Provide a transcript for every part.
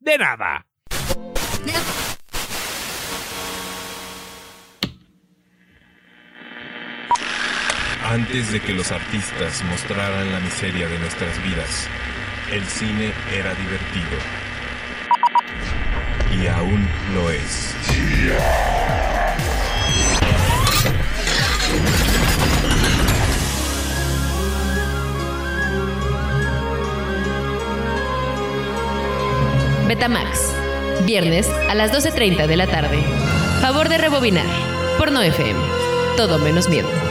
de nada. Antes de que los artistas mostraran la miseria de nuestras vidas, el cine era divertido. Y aún lo es. Betamax. Viernes a las 12.30 de la tarde. Favor de rebobinar. Por no FM. Todo menos miedo.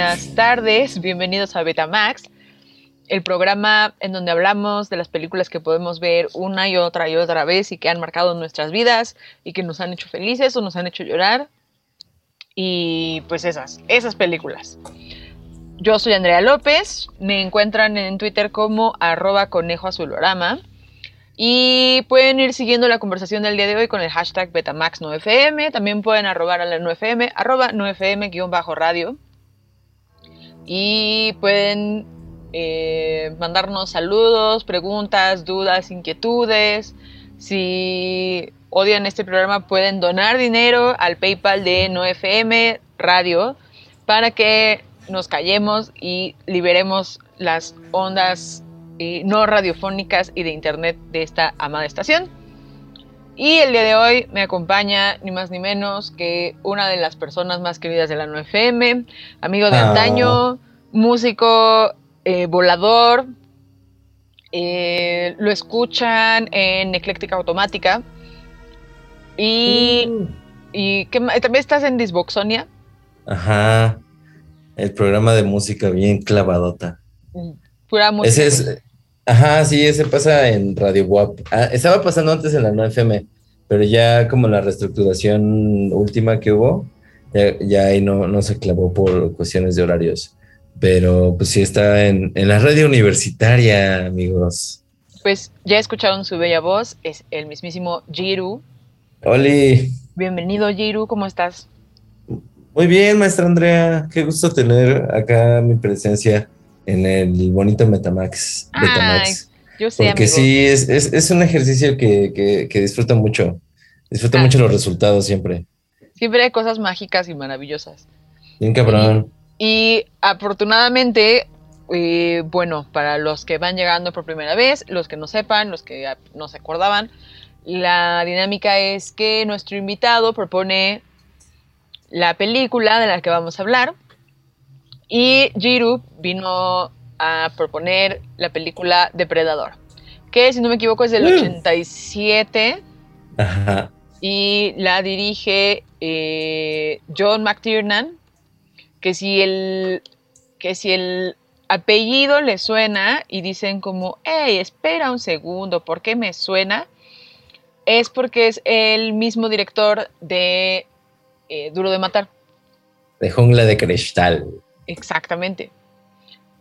Buenas tardes, bienvenidos a Betamax, el programa en donde hablamos de las películas que podemos ver una y otra y otra vez y que han marcado nuestras vidas y que nos han hecho felices o nos han hecho llorar. Y pues esas, esas películas. Yo soy Andrea López, me encuentran en Twitter como arroba conejo azulorama. Y pueden ir siguiendo la conversación del día de hoy con el hashtag Betamax9FM. También pueden arrobar a la 9FM, arroba 9FM-radio y pueden eh, mandarnos saludos, preguntas, dudas, inquietudes. Si odian este programa pueden donar dinero al PayPal de NoFM Radio para que nos callemos y liberemos las ondas eh, no radiofónicas y de internet de esta amada estación. Y el día de hoy me acompaña ni más ni menos que una de las personas más queridas de la 9FM, amigo de Ah. antaño, músico, eh, volador. eh, lo escuchan en Ecléctica Automática. Y, Mm. y ¿qué también estás en Disboxonia. Ajá. El programa de música bien clavadota. Pura música. Ese es. Ajá, sí, ese pasa en Radio WAP. Ah, estaba pasando antes en la 9FM, pero ya como la reestructuración última que hubo, ya, ya ahí no, no se clavó por cuestiones de horarios. Pero pues sí está en, en la radio universitaria, amigos. Pues ya escucharon su bella voz, es el mismísimo Jiru. Oli, Bienvenido Jiru, ¿cómo estás? muy bien, maestra Andrea. Qué gusto tener acá mi presencia en el bonito Metamax. Ay, Betamax. Yo sé, Porque amigo. sí, es, es, es un ejercicio que, que, que disfruto mucho. Disfruto Ah. mucho los resultados siempre. Siempre hay cosas mágicas y maravillosas. Bien cabrón. Y afortunadamente, eh, bueno, para los que van llegando por primera vez, los que no sepan, los que no se acordaban, la dinámica es que nuestro invitado propone la película de la que vamos a hablar y Jiru vino a proponer la película Depredador, que si no me equivoco es del Mm. 87 Ajá. y la dirige eh, John McTiernan, que si el que si el apellido le suena y dicen como, hey, espera un segundo, ¿por qué me suena? Es porque es el mismo director de eh, Duro de Matar, De jungla de cristal. Exactamente.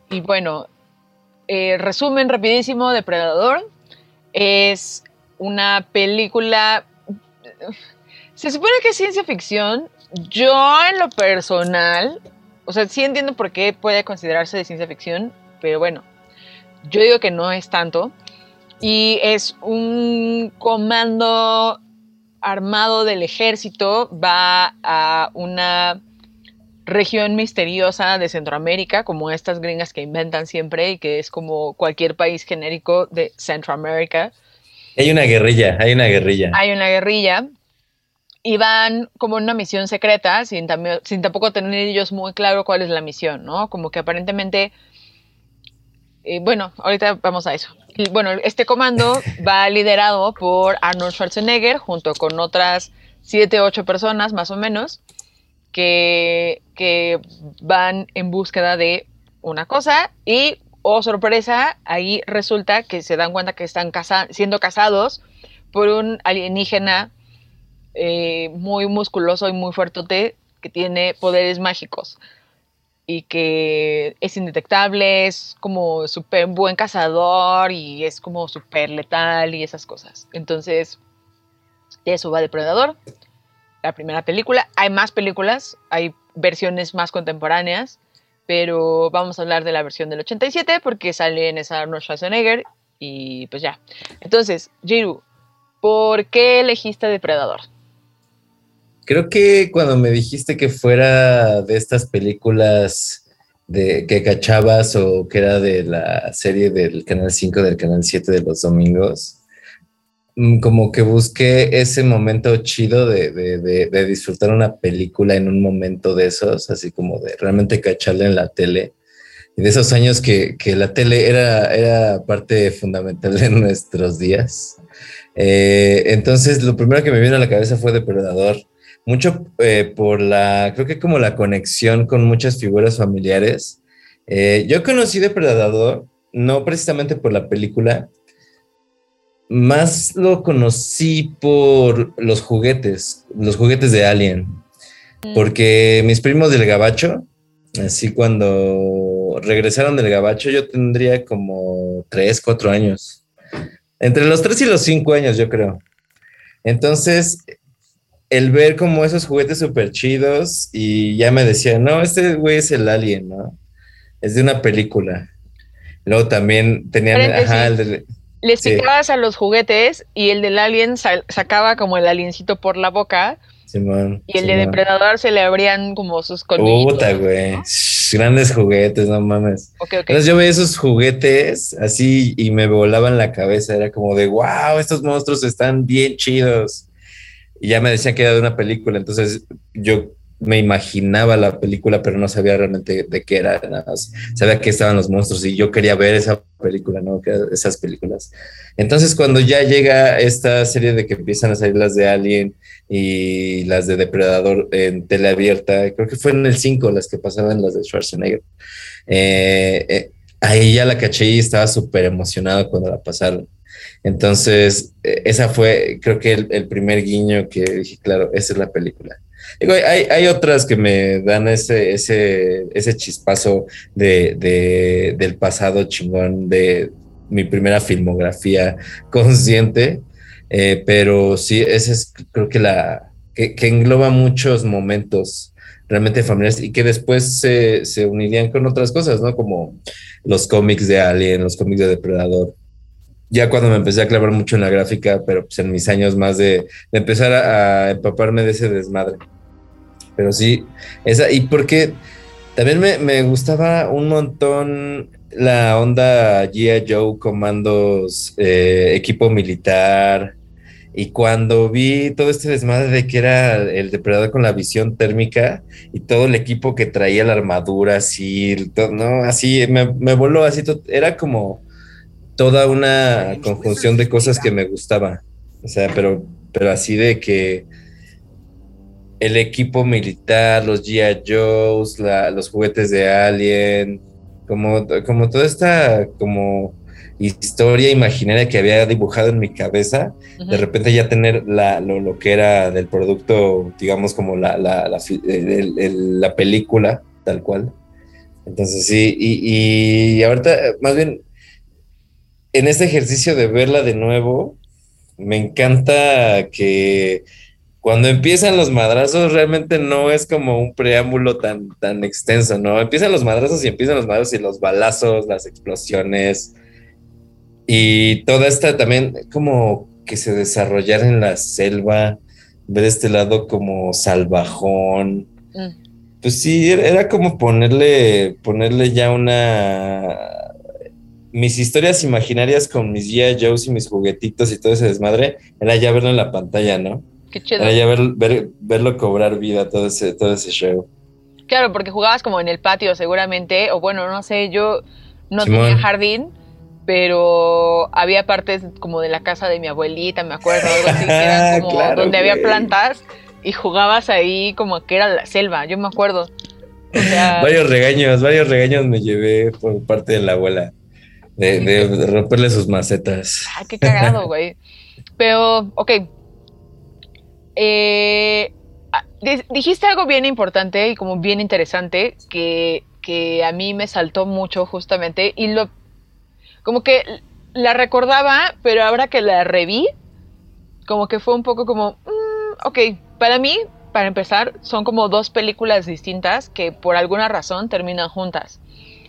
Y bueno, eh, resumen rapidísimo, Depredador es una película, se supone que es ciencia ficción, yo en lo personal, o sea, sí entiendo por qué puede considerarse de ciencia ficción, pero bueno, yo digo que no es tanto. Y es un comando armado del ejército, va a una región misteriosa de Centroamérica, como estas gringas que inventan siempre y que es como cualquier país genérico de Centroamérica. Hay una guerrilla, hay una guerrilla. Hay una guerrilla y van como en una misión secreta, sin, tampoco tener ellos muy claro cuál es la misión, ¿no? Como que aparentemente, eh, bueno, ahorita vamos a eso. Y, bueno, este comando va liderado por Arnold Schwarzenegger junto con otras siete, ocho personas más o menos que, que van en búsqueda de una cosa y, oh sorpresa, ahí resulta que se dan cuenta que están casa- siendo cazados por un alienígena eh, muy musculoso y muy fuertote que tiene poderes mágicos y que es indetectable, es como súper buen cazador y es como súper letal y esas cosas. Entonces, eso va Depredador, la primera película. Hay más películas, hay versiones más contemporáneas, pero vamos a hablar de la versión del 87 porque sale en esa Arnold Schwarzenegger y pues ya. Entonces, Jiru, ¿por qué elegiste Depredador? Creo que cuando me dijiste que fuera de estas películas de que cachabas o que era de la serie del Canal 5, del Canal 7 de los domingos, como que busqué ese momento chido de, de- de- de disfrutar una película en un momento de esos, así como de realmente cacharla en la tele. Y de esos años que, que la tele era, era parte fundamental de nuestros días. Eh, entonces, lo primero que me vino a la cabeza fue Depredador mucho eh, por la, creo que como la conexión con muchas figuras familiares. Eh, yo conocí Depredador, no precisamente por la película, más lo conocí por los juguetes, los juguetes de Alien, porque mis primos del Gabacho, así cuando regresaron del Gabacho, yo tendría como 3, 4 años, entre los 3 y los 5 años, yo creo. Entonces, el ver como esos juguetes súper chidos y ya me decían, no, este güey es el alien, ¿no? Es de una película. Luego también tenían, ajá, el de- Les Sí. picabas a los juguetes y el del alien sa- sacaba como el aliencito por la boca Simón. y el de Simón. depredador se le abrían como sus colmillitos. Puta, güey. Grandes juguetes, no mames. Ok, ok. Entonces yo veía esos juguetes así y me volaban la cabeza. Era como de, wow, estos monstruos están bien chidos. Y ya me decían que era de una película. Entonces yo me imaginaba la película, pero no sabía realmente de qué era. Nada sabía que estaban los monstruos y yo quería ver esa película, ¿no? Esas películas. Entonces cuando ya llega esta serie de que empiezan a salir las de Alien y las de Depredador en tele abierta, creo que fue en el 5 las que pasaban las de Schwarzenegger. Eh, eh, ahí ya la caché y estaba súper emocionado cuando la pasaron. Entonces, eh, esa fue, creo que el, el primer guiño que dije, claro, esa es la película. Digo, hay, otras que me dan ese, ese, ese chispazo de, de- del pasado chingón de mi primera filmografía consciente, eh, pero sí, esa es creo que la que, que engloba muchos momentos realmente familiares y que después se, se unirían con otras cosas, ¿no? Como los cómics de Alien, los cómics de Depredador. Ya cuando me empecé a clavar mucho en la gráfica, pero pues en mis años más de, de empezar a empaparme de ese desmadre. Pero sí, esa, y porque también me, me gustaba un montón la onda G.I. Joe, comandos, eh, equipo militar. Y cuando vi todo este desmadre de que era el depredador con la visión térmica y todo el equipo que traía la armadura así, no, así me, me voló así, to- era como toda una conjunción de cosas que me gustaba. O sea, pero, pero así de que el equipo militar, los G.I. Joes, la- los juguetes de Alien, como, como toda esta como historia imaginaria que había dibujado en mi cabeza, de repente ya tener la, lo, lo que era del producto, digamos como la, la, la, el- el- película, tal cual. Entonces sí, y, y ahorita más bien en este ejercicio de verla de nuevo, me encanta que cuando empiezan los madrazos realmente no es como un preámbulo tan, tan extenso, ¿no? Empiezan los madrazos y empiezan los madrazos y los balazos, las explosiones y toda esta también como que se desarrollara en la selva, ver este lado como salvajón. Mm. Pues sí, era, como ponerle, ponerle ya una... Mis historias imaginarias con mis G.I. Joes y mis juguetitos y todo ese desmadre, era ya verlo en la pantalla, ¿no? Qué chido. Era ya ver, ver- verlo cobrar vida todo ese, todo ese show. Claro, porque jugabas como en el patio seguramente, o bueno, no sé, yo no Simón. tenía jardín, pero había partes como de la casa de mi abuelita, me acuerdo, algo así, que eran como Claro, donde había plantas y jugabas ahí como que era la selva, yo me acuerdo. O sea, Varios regaños, varios regaños me llevé por parte de la abuela. De, de romperle sus macetas. Ay, qué cagado, güey. Pero, ok. Eh, ah, di- dijiste algo bien importante y como bien interesante que, que a mí me saltó mucho justamente y lo... Como que la recordaba, pero ahora que la reví, como que fue un poco como... mm, ok, para mí, para empezar, son como dos películas distintas que por alguna razón terminan juntas.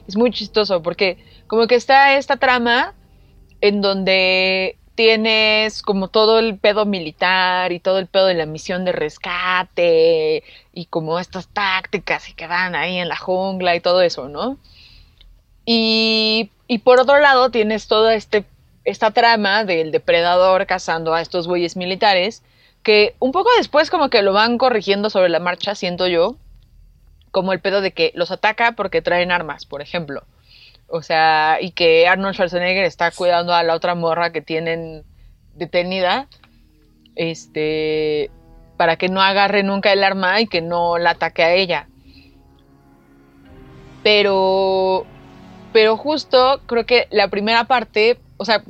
Es muy chistoso porque como que está esta trama en donde tienes como todo el pedo militar y todo el pedo de la misión de rescate y como estas tácticas y que van ahí en la jungla y todo eso, ¿no? Y, por otro lado tienes toda este, esta trama del depredador cazando a estos güeyes militares que un poco después como que lo van corrigiendo sobre la marcha, siento yo, como el pedo de que los ataca porque traen armas, por ejemplo. O sea, y que Arnold Schwarzenegger está cuidando a la otra morra que tienen detenida, este, para que no agarre nunca el arma y que no la ataque a ella. Pero, pero justo creo que la primera parte, o sea,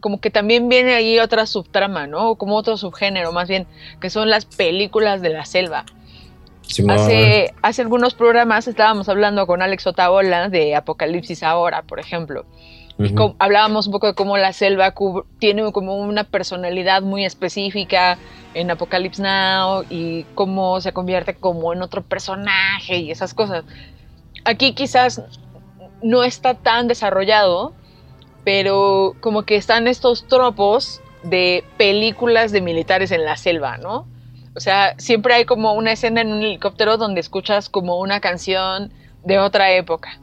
como que también viene ahí otra subtrama, ¿no? Como otro subgénero, más bien, que son las películas de la selva. Hace, hace algunos programas estábamos hablando con Alex Otaola de Apocalipsis Ahora, por ejemplo. Ujú. com- hablábamos un poco de cómo la selva cub- tiene como una personalidad muy específica en Apocalypse Now y cómo se convierte como en otro personaje y esas cosas. Aquí quizás no está tan desarrollado, pero como que están estos tropos de películas de militares en la selva, ¿no? O sea, siempre hay como una escena en un helicóptero donde escuchas como una canción de otra época.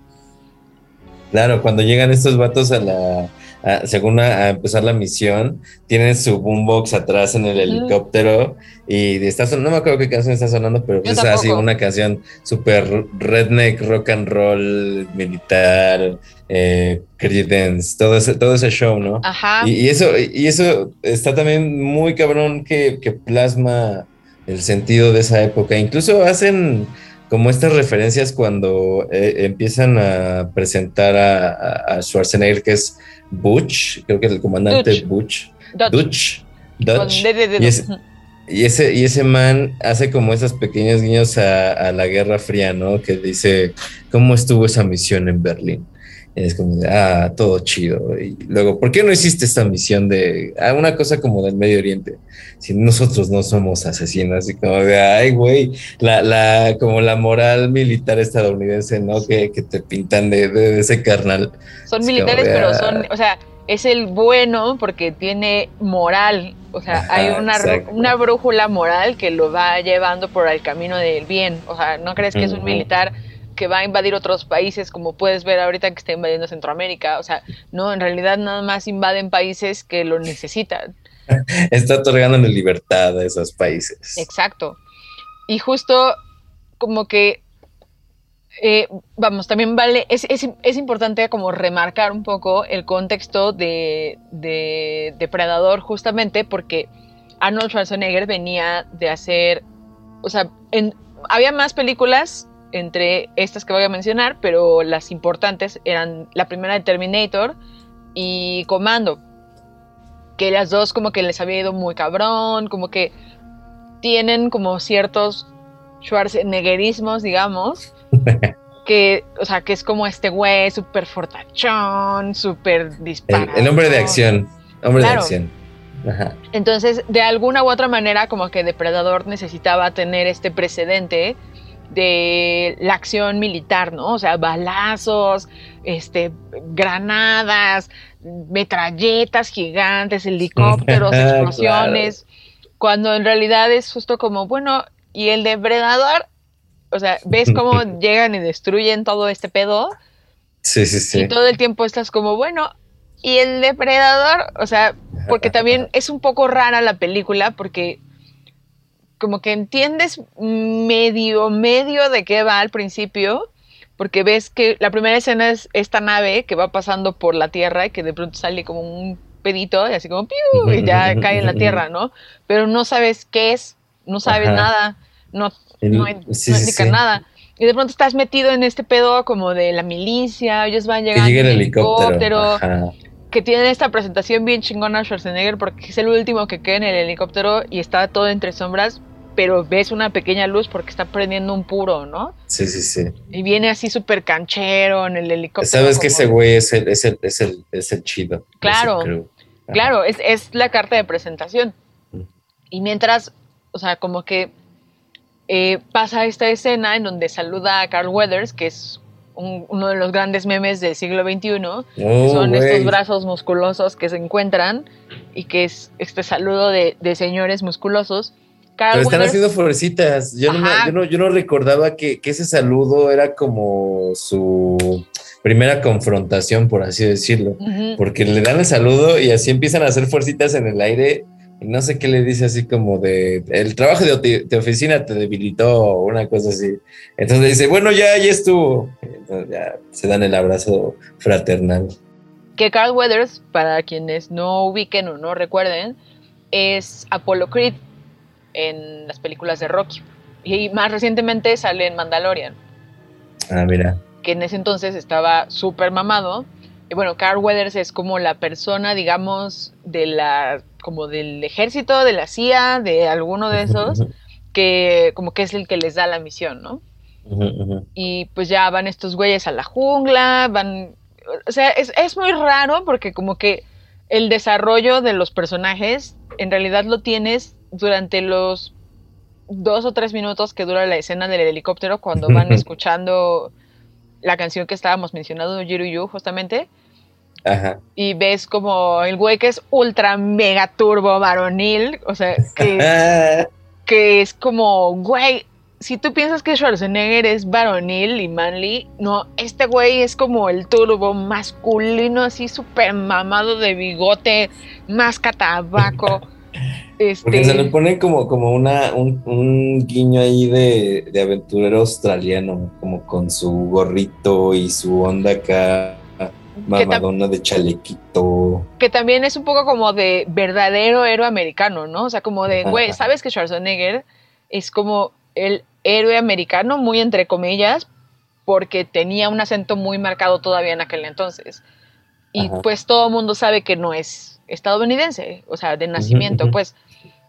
Claro, cuando llegan estos vatos a la, a- según a, a empezar la misión, tienen su boombox atrás en el helicóptero y está son- no me acuerdo qué canción está sonando, pero es así tampoco. una canción súper redneck, rock and roll, militar, eh, Creedence, todo ese, todo ese show, ¿no? Ajá. Y, y eso, y eso está también muy cabrón que, que plasma el sentido de esa época. Incluso hacen como estas referencias cuando eh, empiezan a presentar a, a- Schwarzenegger, que es Butch, creo que es el comandante. Butch. Dutch. Dutch. Dedo. Y es- Ujú. Y ese, y ese man hace como esos pequeños guiños a, a la Guerra Fría, ¿no? Que dice, ¿cómo estuvo esa misión en Berlín? Es como de, ah, todo chido. Y luego, ¿por qué no hiciste esta misión de ah, una cosa como del Medio Oriente? Si nosotros no somos asesinos, y como de, ay, güey, la, la, como la moral militar estadounidense, ¿no? Que, que te pintan de, de- de ese carnal. Son Es militares, pero ah. son, o sea, es el bueno porque tiene moral. O sea, Ajá, hay una, una brújula moral que lo va llevando por el camino del bien. O sea, no crees que es un militar que va a invadir otros países, como puedes ver ahorita que está invadiendo Centroamérica. O sea, no, en realidad nada más invaden países que lo necesitan. Está otorgándole libertad a esos países. Exacto. Y justo como que, eh, vamos, también vale, es, es- es importante como remarcar un poco el contexto de, de Depredador justamente porque Arnold Schwarzenegger venía de hacer, o sea, en- había más películas entre estas que voy a mencionar, pero las importantes eran la primera de Terminator y Comando, que las dos como que les había ido muy cabrón, como que tienen como ciertos Schwarzeneggerismos, digamos, que, o sea, que es como este güey súper fortachón, súper El, disparado. el hombre de acción. Hombre Claro. de acción. Ajá. Entonces, de alguna u otra manera, como que Depredador necesitaba tener este precedente de la acción militar, ¿no? O sea, balazos, este, granadas, metralletas gigantes, helicópteros, Claro. explosiones, cuando en realidad es justo como, bueno, y el Depredador, o sea, ves cómo llegan y destruyen todo este pedo, Sí, sí, sí. y todo el tiempo estás como, bueno, y el depredador, o sea, porque también es un poco rara la película, porque como que entiendes medio, medio de qué va al principio, porque ves que la primera escena es esta nave que va pasando por la Tierra y que de pronto sale como un pedito y así como ¡piu! y ya cae en la Tierra, ¿no? Pero no sabes qué es, no sabes Ajá. nada, no, El- no, sí, no indica sí. nada. Y de pronto estás metido en este pedo como de la milicia, ellos van Que llegando llega en helicóptero. Ajá. que tienen esta presentación bien chingona Schwarzenegger porque es el último que queda en el helicóptero y está todo entre sombras, pero ves una pequeña luz porque está prendiendo un puro, ¿no? Sí, sí, sí. Y viene así súper canchero en el helicóptero. Sabes que ese güey es el, es el, es el, es el chido. Claro. Claro, es, es la carta de presentación. Mm. Y mientras, o sea, como que eh, pasa esta escena en donde saluda a Carl Weathers, que es un- uno de los grandes memes del siglo XXI, que Oh, son güey. estos brazos musculosos que se encuentran y que es este saludo de, de señores musculosos. Carl Pero están haciendo florecitas. Yo no, me- yo, no, yo no recordaba que, que ese saludo era como su primera confrontación, por así decirlo. Ujú. Porque le dan el saludo y así empiezan a hacer fuercitas en el aire. Y no sé qué le dice así como de el trabajo de, de oficina te debilitó o una cosa así. Entonces le dice, bueno, ya, ya estuvo. Entonces ya se dan el abrazo fraternal. que Carl Weathers, para quienes no ubiquen o no recuerden, es Apollo Creed en las películas de Rocky. Y más recientemente sale en Mandalorian, Ah, mira. que en ese entonces estaba súper mamado. Y bueno, Carl Weathers es como la persona, digamos, de la, como del ejército, de la CIA, de alguno de esos, que como que es el que les da la misión, ¿no? Y pues ya van estos güeyes a la jungla, van, o sea, es, es muy raro porque como que el desarrollo de los personajes en realidad lo tienes durante los dos o tres minutos que dura la escena del helicóptero cuando van escuchando la canción que estábamos mencionando, Jiru Yu, justamente, Ajá. y ves como el güey que es ultra mega turbo varonil, o sea, que que es como, güey, si tú piensas que Schwarzenegger es varonil y manly, no, este güey es como el turbo masculino, así súper mamado de bigote, máscara Porque se le Este, pone como, como una, un, un guiño ahí de, de aventurero australiano, como con su gorrito y su onda acá, mamadona de chalequito. que también es un poco como de verdadero héroe americano, ¿no? O sea, como de, güey. ¿sabes que Schwarzenegger es como el héroe americano, muy entre comillas, porque tenía un acento muy marcado todavía en aquel entonces? Y Ajá. pues todo el mundo sabe que no es estadounidense, o sea, de nacimiento, pues.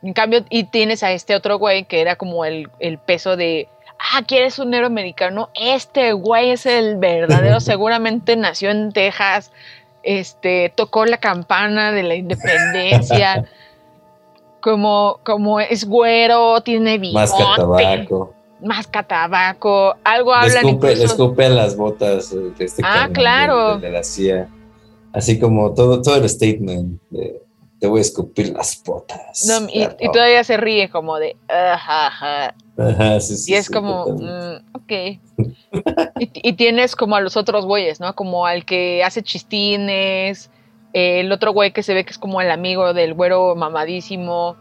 En cambio, y tienes a este otro güey que era como el, el peso de, ah, ¿quieres un héroe americano? Este güey es el verdadero, seguramente nació en Texas, este, tocó la campana de la independencia, como, como es güero, tiene bigote, Masca tabaco. masca tabaco, algo hablan le incluso- escupe a las botas eh, de este Ah, claro. De, de la CIA. Así como todo, todo el statement de te voy a escupir las botas. No, y, Claro. y todavía se ríe como de, ajá, ajá. Ajá, sí, sí, Y es sí, como, mm, ok. y, y tienes como a los otros güeyes, ¿no? Como al que hace chistines, el otro güey que se ve que es como el amigo del güero mamadísimo.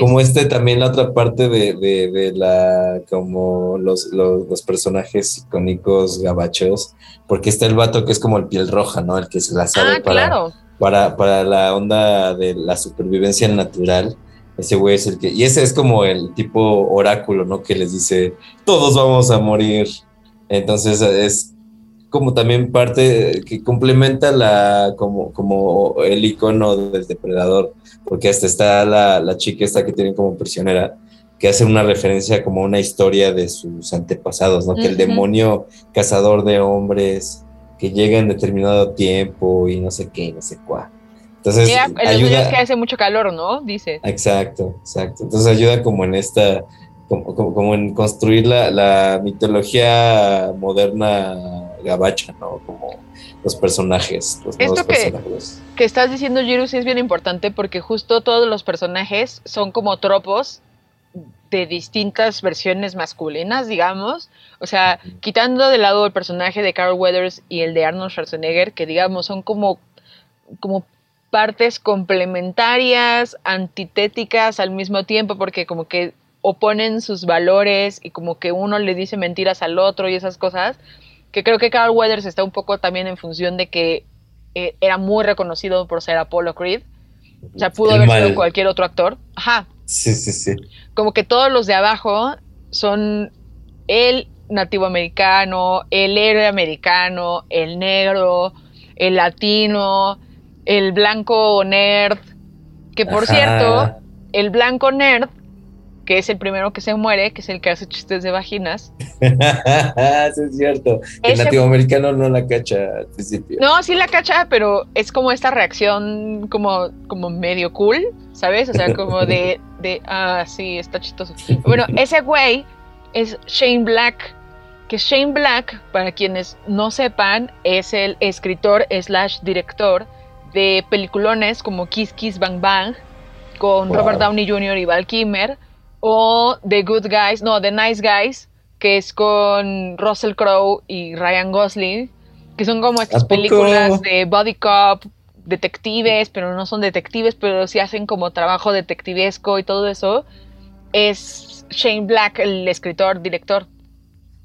Como este también la otra parte de, de, de la como los, los, los personajes icónicos gabachos, porque está el vato que es como el piel roja, ¿no? El que se la sabe ah, para, claro. para, para la onda de la supervivencia natural. Ese güey es el que, y ese es como el tipo oráculo, ¿no? Que les dice, todos vamos a morir. Entonces es como también parte que complementa la, como, como el icono del depredador, porque hasta está la, la chica esta que tienen como prisionera, que hace una referencia como a una historia de sus antepasados, ¿no? Que el demonio cazador de hombres que llega en determinado tiempo y no sé qué, no sé cuál. Entonces, en los ayuda. días que hace mucho calor, ¿no? Dice. Exacto, exacto. Entonces ayuda como en esta, como, como, como en construir la, la mitología moderna gabacha, ¿no? Como los personajes, los Esto que- personajes. que estás diciendo, Jiru, sí es bien importante porque justo todos los personajes son como tropos de distintas versiones masculinas, digamos. O sea, quitando de lado el personaje de Carl Weathers y el de Arnold Schwarzenegger, que digamos son como, como partes complementarias, antitéticas al mismo tiempo, porque como que oponen sus valores y como que uno le dice mentiras al otro y esas cosas, que creo que Carl Weathers está un poco también en función de que eh, era muy reconocido por ser Apollo Creed. O sea, pudo El haber mal. sido cualquier otro actor. Ajá. Sí, sí, sí. Como que todos los de abajo son el nativo americano, el héroe americano, el negro, el latino, el blanco nerd. Que por Ajá. cierto, el blanco nerd, que es el primero que se muere, que es el que hace chistes de vaginas. sí, es cierto. El Ese- nativo americano no la cacha al principio. No, sí la cacha, pero es como esta reacción como, como medio cool, ¿sabes? O sea, como de, de, ah, sí, está chistoso. Bueno, ese güey es Shane Black, que Shane Black, para quienes no sepan, es el escritor slash director de peliculones como Kiss Kiss Bang Bang, con Wow. Robert Downey Jr. y Val Kilmer, o The Good Guys, no, The Nice Guys, que es con Russell Crowe y Ryan Gosling, que son como estas películas de body cop, detectives, pero no son detectives, pero sí hacen como trabajo detectivesco y todo eso. Es Shane Black, el escritor, director.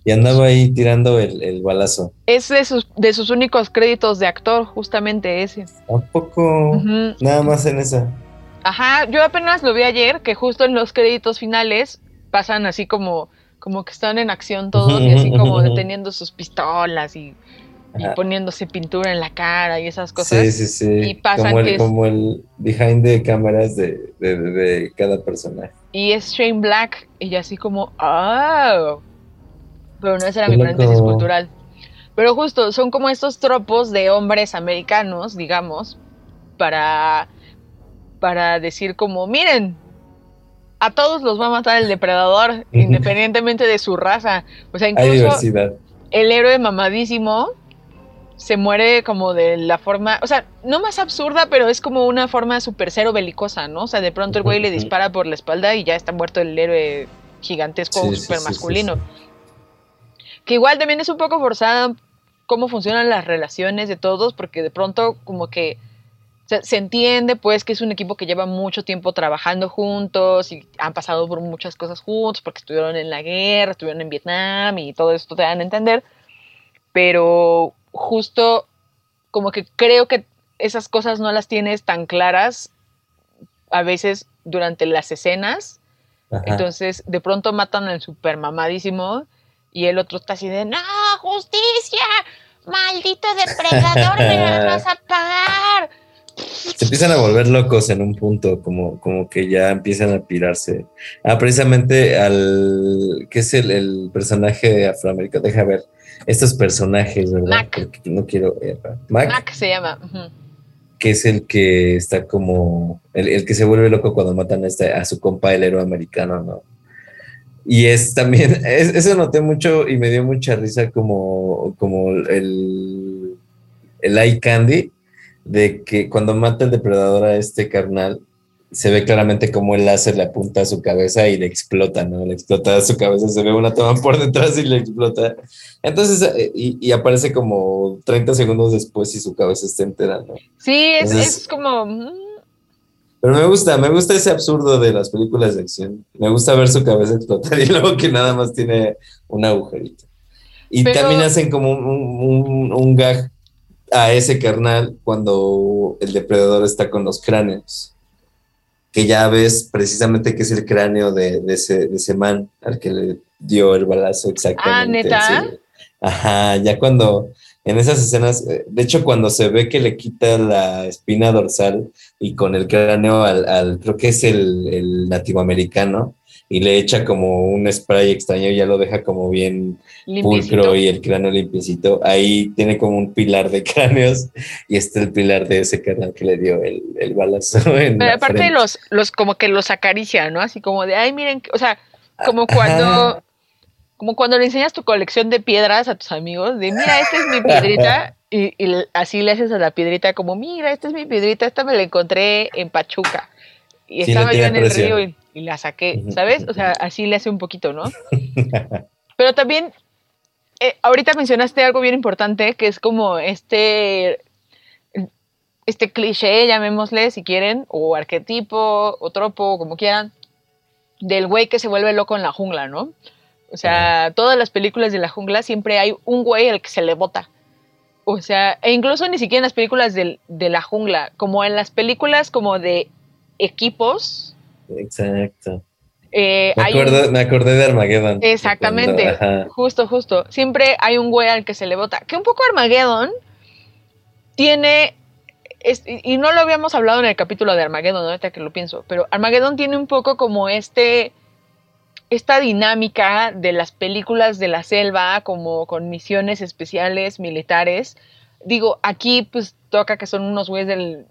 Y andaba ahí tirando el, el balazo. Es de sus, de sus únicos créditos de actor, justamente ese. ¿A poco? Ujú. Nada más en esa. Ajá, yo apenas lo vi ayer, que justo en los créditos finales pasan así como, como que están en acción todos y así como deteniendo sus pistolas y, y poniéndose pintura en la cara y esas cosas. Sí, sí, sí. Y pasan como, que el, es- como el behind the cámaras de, de, de- de cada personaje. Y es Shane Black y yo así como, ¡ah! Pero no ese era Qué mi paréntesis loco. cultural. Pero justo, son como estos tropos de hombres americanos, digamos, para, para decir como, miren, a todos los va a matar el depredador, independientemente de su raza. O sea, Hay incluso diversidad. el héroe mamadísimo se muere como de la forma, o sea, no más absurda, pero es como una forma super cero belicosa, ¿no? O sea, de pronto el güey le dispara por la espalda y ya está muerto el héroe gigantesco, Sí, super sí, sí, masculino. Que igual también es un poco forzada cómo funcionan las relaciones de todos, porque de pronto como que o sea, se entiende pues que es un equipo que lleva mucho tiempo trabajando juntos y han pasado por muchas cosas juntos porque estuvieron en la guerra, estuvieron en Vietnam y todo esto te dan a entender. Pero justo como que creo que esas cosas no las tienes tan claras a veces durante las escenas. Ajá. Entonces de pronto matan al super mamadísimo y el otro está así de, no, justicia, maldito depredador, me vas a pagar. Se empiezan a volver locos en un punto, como, como que ya empiezan a pirarse. Ah, precisamente al. ¿Qué es el, el personaje afroamericano? Deja ver. Estos personajes, ¿verdad? Mac. Porque no quiero. Mac, Mac se llama. que es el que está como. El, el que se vuelve loco cuando matan a, este, a su compa, el héroe americano, ¿no? Y es también. es- eso noté mucho y me dio mucha risa, como, como el. El eye candy de que cuando mata el depredador a este carnal, se ve claramente como el láser le apunta a su cabeza y le explota, ¿no? Le explota a su cabeza, se ve una toma por detrás y le explota. Entonces, eh, y, y aparece como 30 segundos después y su cabeza está entera, ¿no? Sí, es, Entonces- es como... Pero me gusta, me gusta ese absurdo de las películas de acción. Me gusta ver su cabeza explotar y luego que nada más tiene un agujerito. Y Pero- también hacen como un, un- un gag a ese carnal cuando el depredador está con los cráneos. Que ya ves precisamente que es el cráneo de, de ese, de ese man al que le dio el balazo exactamente. Ah, ¿neta? Sí. Ajá, ya cuando en esas escenas, eh, de hecho cuando se ve que le quita la espina dorsal y con el cráneo al, al- creo que es el, el nativo americano, y le echa como un spray extraño y ya lo deja como bien limpiecito. pulcro y el cráneo limpiecito. Ahí tiene como un pilar de cráneos y está el pilar de ese carnal que le dio el, el balazo. En Pero aparte los, los como que los acaricia, ¿no? Así como de, ay, miren, o sea, como cuando, Ajá. como cuando le enseñas tu colección de piedras a tus amigos, de, mira, esta es mi piedrita, y, así le haces a la piedrita como, mira, esta es mi piedrita, esta me la encontré en Pachuca. Y Sí, estaba no yo en el precio. río y, y la saqué, ¿sabes? O sea, así le hace un poquito, ¿no? Pero también, eh, ahorita mencionaste algo bien importante, que es como este, este cliché, llamémosle si quieren, o arquetipo, o tropo, como quieran, del güey que se vuelve loco en la jungla, ¿no? O sea, todas las películas de la jungla siempre hay un güey al que se le bota. O sea, e incluso ni siquiera en las películas de, de la jungla, como en las películas como de equipos. Exacto. eh, Me, acuerdo- un- me acordé de Armageddon. Exactamente, Cuando- justo, justo. Siempre hay un güey al que se le vota. Que un poco Armageddon tiene, es- y no lo habíamos hablado en el capítulo de Armageddon, ahorita que lo pienso, pero Armageddon tiene un poco como este, esta dinámica de las películas de la selva, como con misiones especiales militares. Digo, aquí pues toca que son unos güeyes del,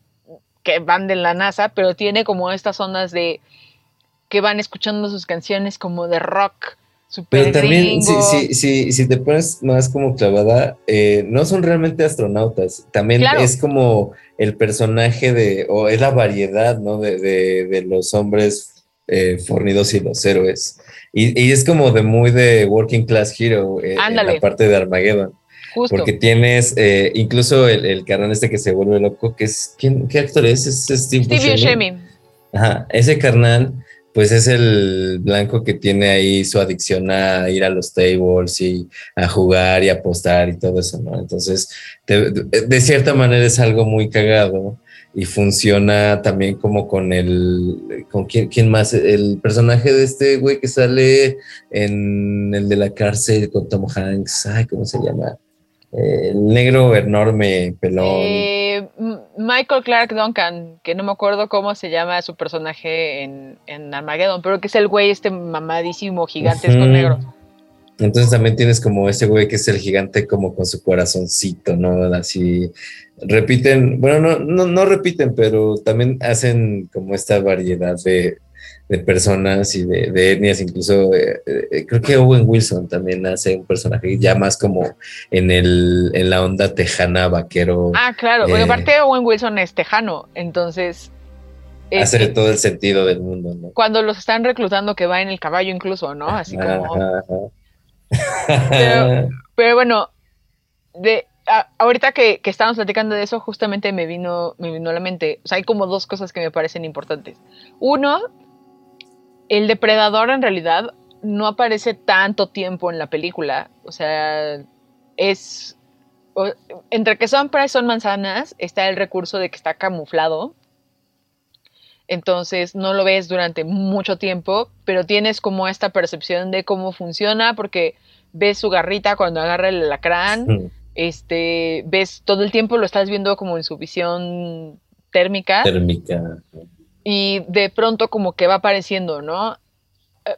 que van de la NASA, pero tiene como estas ondas de que van escuchando sus canciones como de rock super Pero también, si, si, si, si te pones más como clavada, eh, no son realmente astronautas. También Claro. es como el personaje de, o es la variedad, ¿no? De, de, de los hombres eh, fornidos y los héroes. Y, y es como de muy de Working Class Hero eh, en la parte de Armageddon. Justo. Porque tienes eh, incluso el, el carnal este que se vuelve loco, que es, ¿quién, ¿qué actor es? Es Steve, Steve Buscemi. Ajá, ese carnal, pues es el blanco que tiene ahí su adicción a ir a los tables y a jugar y apostar y todo eso, ¿no? Entonces, de cierta manera es algo muy cagado y funciona también como con el, con quién, quién más, el personaje de este güey que sale en el de la cárcel con Tom Hanks, ay, ¿cómo se llama? El negro enorme, pelón. Eh, Michael Clark Duncan, que no me acuerdo cómo se llama su personaje en, en Armageddon, pero que es el güey este mamadísimo gigantesco Ujú. negro. Entonces también tienes como ese güey que es el gigante como con su corazoncito, ¿no? Así repiten, bueno, no, no, no repiten, pero también hacen como esta variedad de, de personas y de, de etnias, incluso eh, eh, creo que Owen Wilson también hace un personaje ya más como en, el, en la onda tejana vaquero, Ah, claro. porque Eh. aparte Owen Wilson es tejano, entonces es- hace todo el sentido del mundo, ¿no? cuando los están reclutando que va en el caballo incluso, ¿no? Así como... Ajá, ajá. Pero- Pero bueno, de, a- ahorita que, que estábamos platicando de eso, justamente me vino, me vino a la mente. O sea, hay como dos cosas que me parecen importantes. Uno, el depredador en realidad no aparece tanto tiempo en la película. O sea, es. o- entre que son y son manzanas, está el recurso de que está camuflado. Entonces no lo ves durante mucho tiempo, pero tienes como esta percepción de cómo funciona, porque ves su garrita cuando agarra el alacrán, este, ves todo el tiempo lo estás viendo como en su visión térmica Térmica. Y de pronto como que va apareciendo, ¿no? Eh,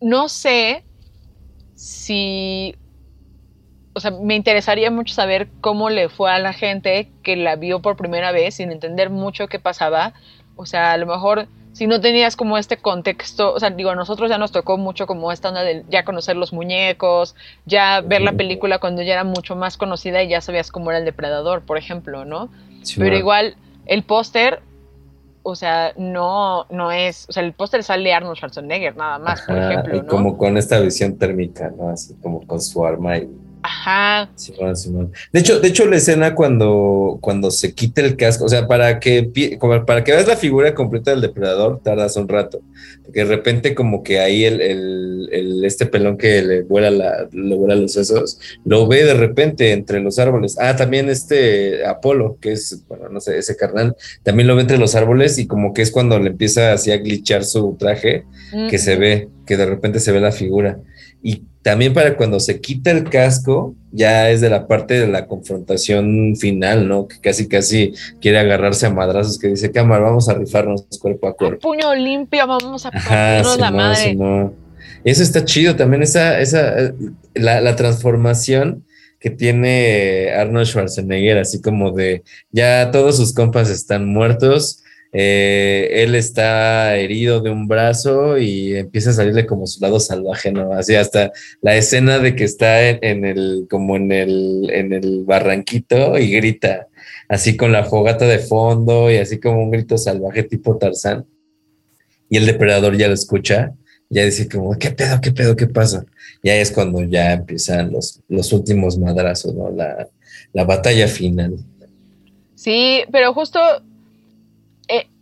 No sé si, o sea, me interesaría mucho saber cómo le fue a la gente que la vio por primera vez sin entender mucho qué pasaba. O sea, a lo mejor si no tenías como este contexto, o sea, digo, a nosotros ya nos tocó mucho como esta onda de ya conocer los muñecos, ya ver la película cuando ya era mucho más conocida y ya sabías cómo era el depredador, por ejemplo, ¿no? Sí, Pero igual, el póster, o sea, no, no es, o sea, el póster sale Arnold Schwarzenegger nada más, por ejemplo, y ¿no? como con esta visión térmica, ¿no? Así como con su arma y Ajá. De hecho, de hecho, la escena cuando, cuando se quita el casco, o sea, para que para que veas la figura completa del depredador, tardas un rato. Porque de repente, como que ahí el, el- el- este pelón que le vuela la, le vuela los sesos, lo ve de repente entre los árboles. Ah, también este Apolo, que es, bueno, no sé, ese carnal, también lo ve entre los árboles, y como que es cuando le empieza así a glitchar su traje que se ve, que de repente se ve la figura. Y también para cuando se quita el casco, ya es de la parte de la confrontación final, ¿no? Que casi, casi quiere agarrarse a madrazos, que dice, cámara, vamos a rifarnos cuerpo a cuerpo. puño limpio, vamos a partirnos la Simón, madre. Simón. Eso está chido también, esa, esa, eh, la, la transformación que tiene Arnold Schwarzenegger, así como de ya todos sus compas están muertos, eh, él está herido de un brazo y empieza a salirle como su lado salvaje, ¿no? Así hasta la escena de que está en, el, como en el, en el barranquito y grita, así con la fogata de fondo y así como un grito salvaje tipo Tarzán y el depredador ya lo escucha, ya dice como, ¿qué pedo, qué pedo, qué pasa? Y ahí es cuando ya empiezan los, los últimos madrazos, ¿no? La, la batalla final. Sí, pero justo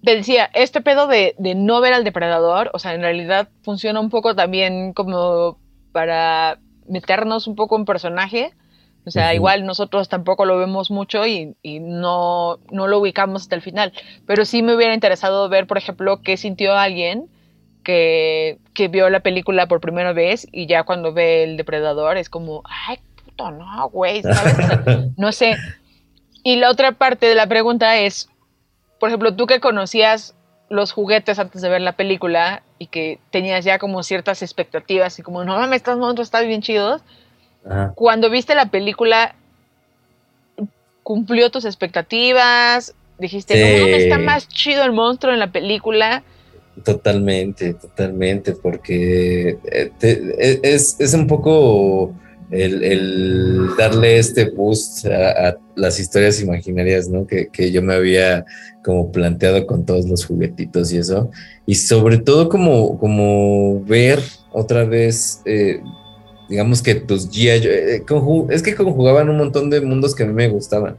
te decía, este pedo de, de no ver al depredador, o sea, en realidad funciona un poco también como para meternos un poco en personaje. O sea, Ujú. igual nosotros tampoco lo vemos mucho y, y no, no lo ubicamos hasta el final. Pero sí me hubiera interesado ver, por ejemplo, qué sintió alguien que, que vio la película por primera vez y ya cuando ve el depredador es como, ay, puto, no, güey, ¿sabes? No sé. Y la otra parte de la pregunta es, por ejemplo, tú que conocías los juguetes antes de ver la película y que tenías ya como ciertas expectativas y como, no mames, estos monstruos están bien chidos. Ajá. Cuando viste la película, ¿cumplió tus expectativas? Dijiste, no Sí. mames, está más chido el monstruo en la película. Totalmente, totalmente, porque eh, te- e- es, es un poco el, el darle este boost a, las historias imaginarias, ¿no? Que, yo me había como planteado con todos los juguetitos y eso. Y sobre todo como, ver otra vez, eh, digamos que tus. Joe- eh, es que conjugaban un montón de mundos que a mí me gustaban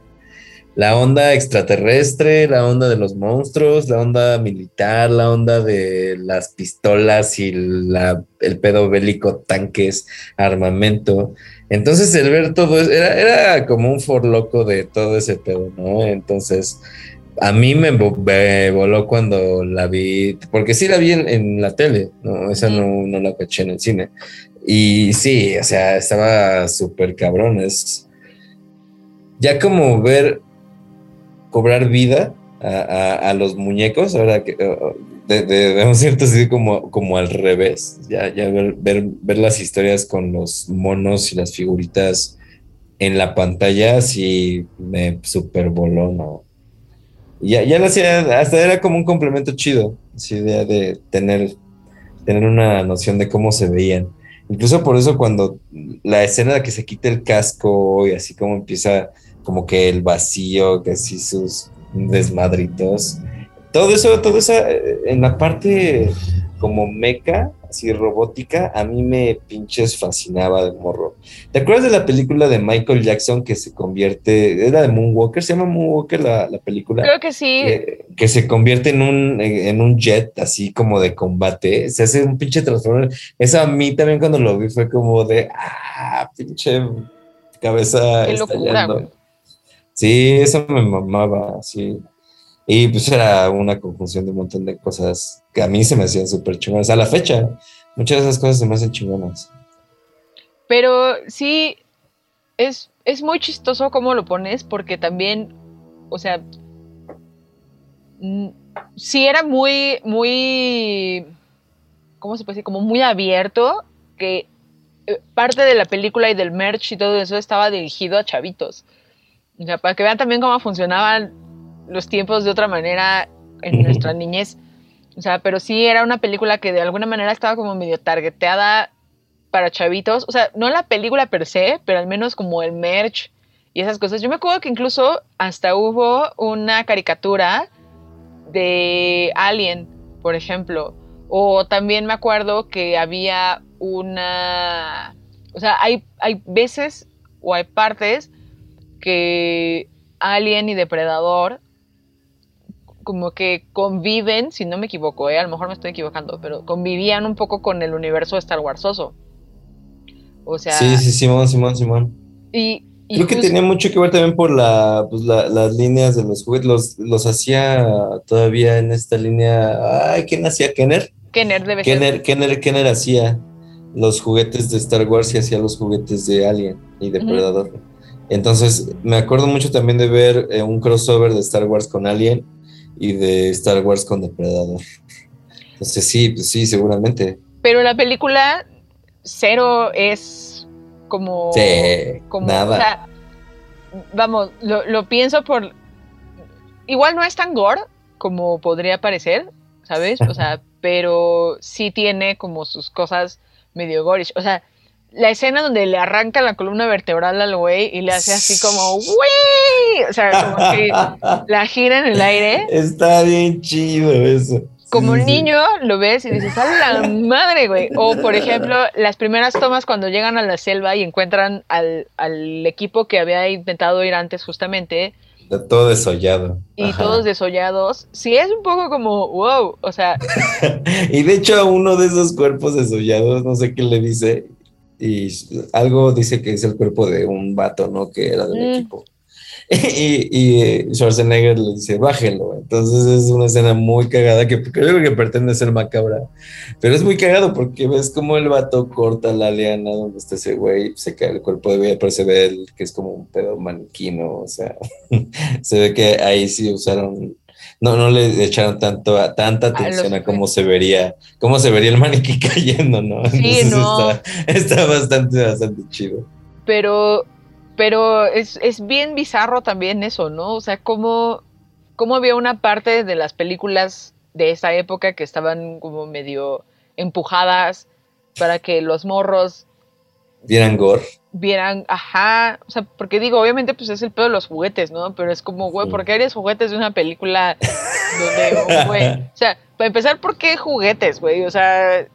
la onda extraterrestre, la onda de los monstruos, la onda militar, la onda de las pistolas y la- el pedo bélico, tanques, armamento. Entonces el ver todo eso, era, era como un forloco de todo ese pedo, ¿no? Entonces a mí me, vo- me voló cuando la vi, porque sí la vi en, en la tele, ¿no? Esa no, no la caché en el cine. Y sí, o sea, estaba súper cabrón. Es ya como ver cobrar vida a, a- a los muñecos, ahora que de, de, de un cierto así como, como al revés, ya, ya ver, ver, las historias con los monos y las figuritas en la pantalla, sí me super voló, ¿no? Ya, ya lo hacía, hasta era como un complemento chido, esa idea de tener, tener una noción de cómo se veían. Incluso por eso cuando la escena de que se quita el casco y así como empieza como que el vacío, que así sus desmadritos. Todo eso, todo eso eh, en la parte como meca, así robótica, a mí me pinches fascinaba de morro. ¿Te acuerdas de la película de Michael Jackson que se convierte, era de Moonwalker, se llama Moonwalker la, la película? Creo que sí. Eh, que se convierte en un, en un jet así como de combate, se hace un pinche transformer. Eso a mí también cuando lo vi fue como de, ah, pinche cabeza Qué locura, estallando. Sí, eso me mamaba, sí. Y pues era una conjunción de un montón de cosas que a mí se me hacían súper chingonas. A la fecha, muchas de esas cosas se me hacen chingonas. Pero sí, es, es muy chistoso cómo lo pones, porque también, o sea, sí era muy, muy, ¿cómo se puede decir? Como muy abierto, que eh, parte de la película y del merch y todo eso estaba dirigido a chavitos. O sea, para que vean también cómo funcionaban los tiempos de otra manera en nuestra niñez. O sea, pero sí era una película que de alguna manera estaba como medio targeteada para chavitos. O sea, no la película per se, pero al menos como el merch y esas cosas. Yo me acuerdo que incluso hasta hubo una caricatura de Alien, por ejemplo. O también me acuerdo que había una... O sea, hay, hay veces o hay partes que Alien y Depredador como que conviven, si no me equivoco, ¿eh? a lo mejor me estoy equivocando, pero convivían un poco con el universo de Star Warsoso. O sea, Sí, sí, Simón, Simón, Simón. y, y Creo que tenía mucho que ver también por la, pues, la- las líneas de los juguetes. Los, los hacía todavía en esta línea. Ay, ¿quién hacía? ¿Kenner? Kenner debe ser. Kenner, Kenner, Kenner hacía los juguetes de Star Wars y hacía los juguetes de Alien y de Ujú. Predador. Entonces, me acuerdo mucho también de ver eh, un crossover de Star Wars con Alien y de Star Wars con Depredador. Entonces, sí, pues sí, seguramente. Pero la película cero es como... Sí, como nada. O sea, vamos, lo, lo pienso por... Igual no es tan gore como podría parecer, ¿sabes? O sea, pero sí tiene como sus cosas medio gorish. O sea, la escena donde le arranca la columna vertebral al güey y le hace así como ¡Wey! O sea, como que la gira en el aire. Está bien chido eso. Como Sí, sí. niño lo ves y dices, ¡a la madre, güey! O, por ejemplo, las primeras tomas cuando llegan a la selva y encuentran al, al equipo que había intentado ir antes justamente todo desollado. y Ajá. todos desollados, sí es un poco como, wow, o sea, Y de hecho a uno de esos cuerpos desollados, no sé qué le dice, y algo dice que es el cuerpo de un vato, ¿no? Que era del Mm. equipo. Y, y eh, Schwarzenegger le dice, bájelo. Entonces es una escena muy cagada que creo que pretende ser macabra. Pero es muy cagado porque ves como el vato corta la liana donde está ese güey, se cae el cuerpo de güey, pero se ve el, que es como un pedo maniquino. O sea, se ve que ahí sí usaron no, no le echaron tanto a, tanta atención a, cómo se vería, cómo se vería el maniquí cayendo, ¿no? Sí, no. Está, está bastante, bastante chido. pero, pero es, es bien bizarro también eso, ¿no? O sea, cómo, cómo había una parte de las películas de esa época que estaban como medio empujadas para que los morros Vieran gore. Vieran, ajá, o sea, porque digo, obviamente pues es el pedo de los juguetes, ¿no? Pero es como, güey. ¿por qué eres juguetes de una película donde, güey? O sea, para empezar, ¿por qué juguetes, güey? O sea,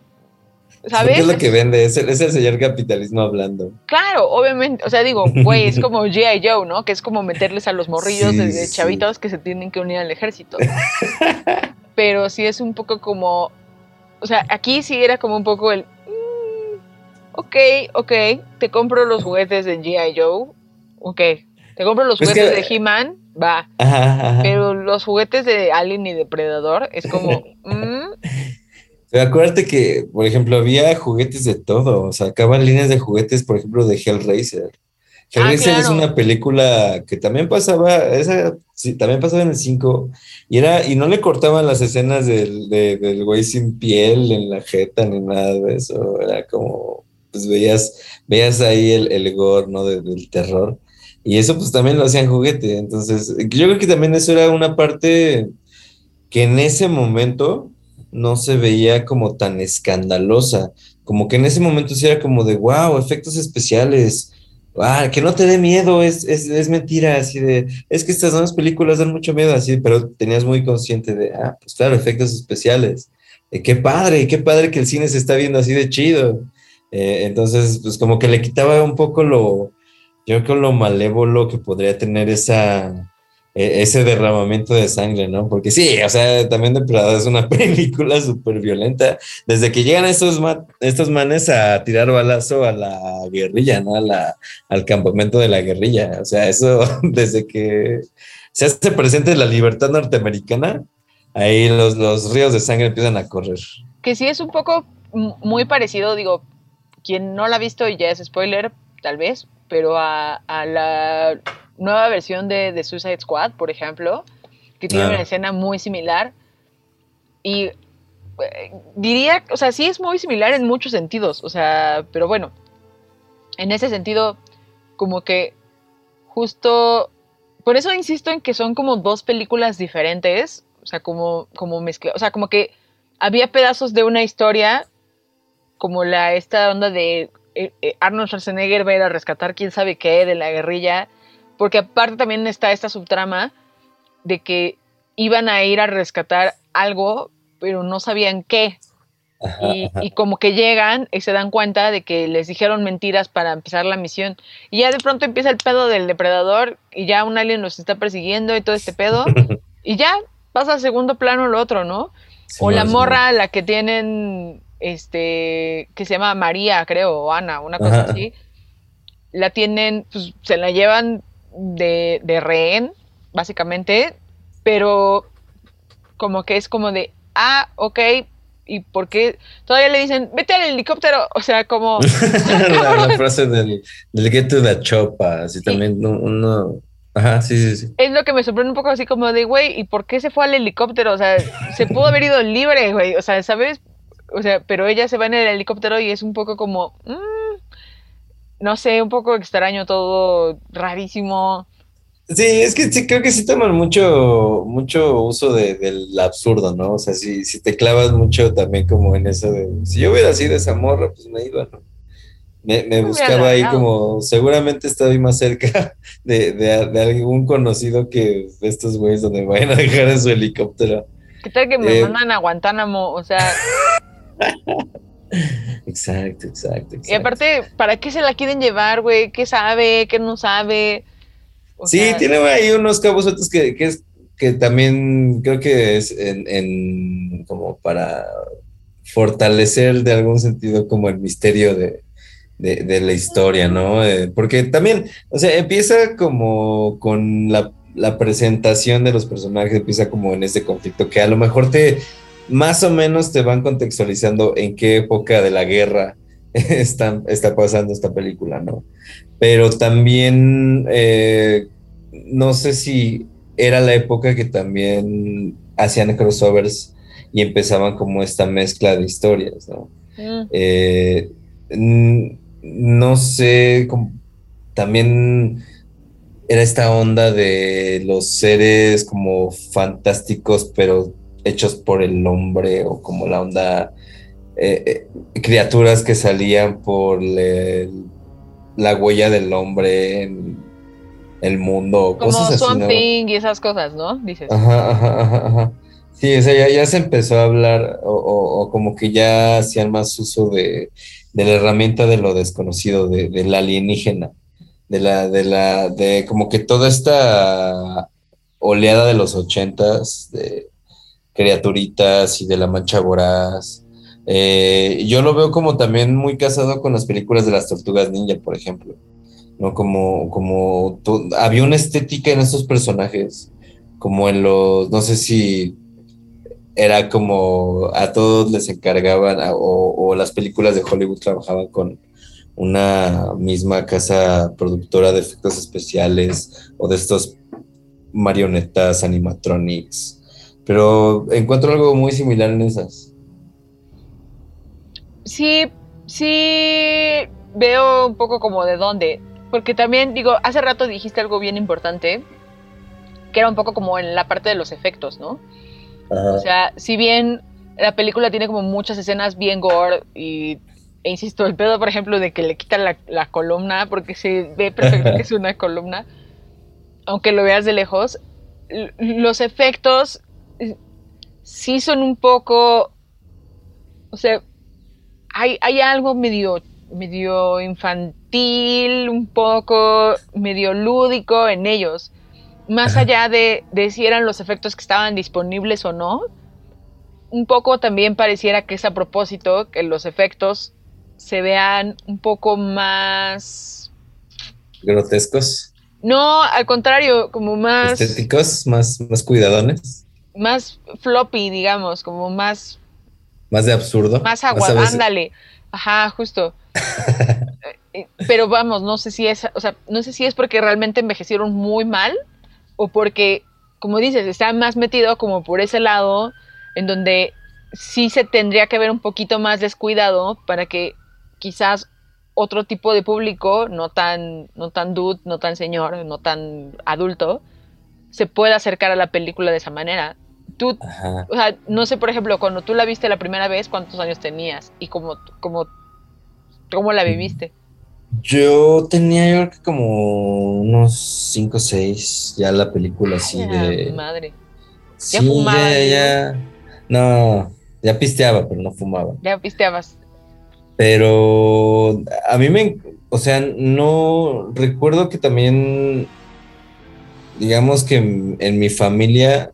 ¿sabes? es lo que vende, es el, es el señor capitalismo hablando. Claro, obviamente, o sea, digo, güey, es como G.I. Joe, ¿no? Que es como meterles a los morrillos Sí, desde sí. chavitos que se tienen que unir al ejército. Pero sí es un poco como, o sea, aquí sí era como un poco el, ok, ok, te compro los juguetes de G.I. Joe, ok, te compro los Pues juguetes que- de He-Man, va, Ajá, ajá. pero los juguetes de Alien y Depredador es como, mm, acuérdate que, por ejemplo, había juguetes de todo. O sea, acaban líneas de juguetes, por ejemplo, de Hellraiser. Hellraiser Ah, es claro. una película que también pasaba, esa sí, también pasaba en el 5, y era, y no le cortaban las escenas del, de- del güey sin piel en la jeta ni nada de eso. Era como, pues veías, veías ahí el, el gore, ¿no? De- del terror. Y eso pues también lo hacían juguete. Entonces, yo creo que también eso era una parte que en ese momento no se veía como tan escandalosa. Como que en ese momento sí era como de, wow, efectos especiales. Ah, que no te dé miedo, es, es, es mentira, así de, es que estas nuevas películas dan mucho miedo, así, pero tenías muy consciente de, ah, pues claro, efectos especiales. Eh, qué padre, qué padre que el cine se está viendo así de chido. Eh, entonces, pues como que le quitaba un poco lo, yo creo lo malévolo que podría tener esa, e- ese derramamiento de sangre, ¿no? Porque sí, o sea, también Depredador es una película súper violenta. Desde que llegan estos, ma- estos manes a tirar balazo a la guerrilla, ¿no? A la, al campamento de la guerrilla. O sea, eso desde que se hace presente la libertad norteamericana, ahí los, los ríos de sangre empiezan a correr. que sí es un poco muy parecido, digo, quien no la ha visto y ya es spoiler, tal vez, pero a, a la nueva versión de, de Suicide Squad, por ejemplo, que tiene Ah. una escena muy similar. Y eh, diría, o sea, sí es muy similar en muchos sentidos, o sea, pero bueno, en ese sentido, como que justo, por eso insisto en que son como dos películas diferentes, o sea, como, como mezcla, o sea, como que había pedazos de una historia, como la esta onda de eh, eh, Arnold Schwarzenegger va a ir a rescatar quién sabe qué de la guerrilla, porque aparte también está esta subtrama de que iban a ir a rescatar algo, pero no sabían qué. Y, y como que llegan y se dan cuenta de que les dijeron mentiras para empezar la misión. Y ya de pronto empieza el pedo del depredador y ya un alien los está persiguiendo y todo este pedo. y ya pasa a segundo plano lo otro, ¿no? o la morra, la que tienen, este, que se llama María, creo, o Ana, una cosa Ajá. así. La tienen, pues se la llevan de, de rehén, básicamente, pero como que es como de, ah, ok, ¿y por qué? Todavía le dicen, vete al helicóptero, o sea, como... la, la frase del, del get to the chopa, así también uno, uno- ajá, sí, sí, sí. Es lo que me sorprende un poco así como de, güey, ¿y por qué se fue al helicóptero? O sea, se pudo haber ido libre, güey. O sea, ¿sabes? O sea, pero ella se va en el helicóptero y es un poco como, mm, no sé, un poco extraño todo, rarísimo. Sí, es que sí, creo que sí toman mucho, mucho uso de- del absurdo, ¿no? O sea, si, si te clavas mucho también como en eso de, si yo hubiera sido esa morra, pues me iba, ¿no? Me, me buscaba ahí como, seguramente estoy más cerca de, de, de algún conocido que de estos güeyes donde vayan a dejar en su helicóptero. ¿Qué tal que me Eh. mandan a Guantánamo? O sea, Exacto, exacto, exacto. y aparte, ¿para qué se la quieren llevar, güey? ¿Qué sabe? ¿Qué no sabe? O Sí, sea, tiene ahí unos cabos sueltos que, que, es, que también creo que es en, en como para fortalecer de algún sentido como el misterio de, de, de la historia, ¿no? Eh, porque también, o sea, empieza como con la, la presentación de los personajes, empieza como en ese conflicto que a lo mejor te, más o menos te van contextualizando en qué época de la guerra está, está pasando esta película, ¿no? Pero también, eh, no sé si era la época que también hacían crossovers y empezaban como esta mezcla de historias, ¿no? mm, Eh, no sé, como- también era esta onda de los seres como fantásticos, pero hechos por el hombre, o como la onda, eh, eh, criaturas que salían por le- la huella del hombre en el mundo, como cosas así, ¿no? Y esas cosas, ¿no? Dices. Ajá, ajá, ajá, ajá. Sí, o sea, ya, ya se empezó a hablar o, o- o como que ya hacían más uso de, de la herramienta de lo desconocido, de, del alienígena, de la, de la, de como que toda esta oleada de los ochentas, de criaturitas y de la mancha voraz. Eh, yo lo veo como también muy casado con las películas de las tortugas ninja, por ejemplo. ¿no? Como, como había una estética en estos personajes, como en los, no sé si era como a todos les encargaban o, o las películas de Hollywood trabajaban con una misma casa productora de efectos especiales o de estos marionetas animatronics. Pero encuentro algo muy similar en esas. Sí, sí veo un poco como de dónde. Porque también, digo, hace rato dijiste algo bien importante, que era un poco como en la parte de los efectos, ¿no? Ajá. O sea, si bien la película tiene como muchas escenas bien gore y, e insisto, el pedo, por ejemplo, de que le quitan la, la columna, porque se ve perfecto que es una columna, aunque lo veas de lejos, los efectos sí son un poco, o sea, hay, hay algo medio, medio infantil, un poco medio lúdico en ellos. Más Ajá. allá de, de si eran los efectos que estaban disponibles o no, un poco también pareciera que es a propósito que los efectos se vean un poco más... Grotescos, No, al contrario, como más, estéticos, más, más cuidadones, más floppy, digamos, como más más de absurdo. Más agua, ándale. Ajá, justo. Eh, Pero vamos, no sé si es, o sea, no sé si es porque realmente envejecieron muy mal o porque, como dices, está más metido como por ese lado en donde sí se tendría que ver un poquito más descuidado para que quizás otro tipo de público, no tan, no tan dude, no tan señor, no tan adulto, se pueda acercar a la película de esa manera. Tú Ajá. o sea, no sé, por ejemplo, cuando tú la viste la primera vez, ¿cuántos años tenías? Y cómo, cómo, cómo la viviste. Yo tenía yo creo que como unos 5 o 6 ya la película así de... madre. Sí, fumaba, ya, digo. ya. No, ya pisteaba, pero no fumaba. Ya pisteabas. Pero a mí me, o sea, no recuerdo que también, digamos que en, en mi familia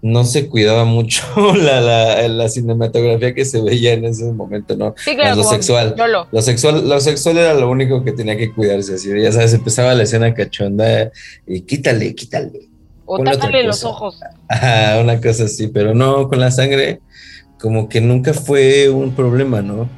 no se cuidaba mucho la, la, la cinematografía que se veía en ese momento, ¿no? Sí, claro. Lo sexual. Lo sexual, lo sexual era lo único que tenía que cuidarse, así, ya sabes, empezaba la escena cachonda y quítale, quítale. O tápale los ojos. Ajá, una cosa así, pero no, con la sangre como que nunca fue un problema, ¿no?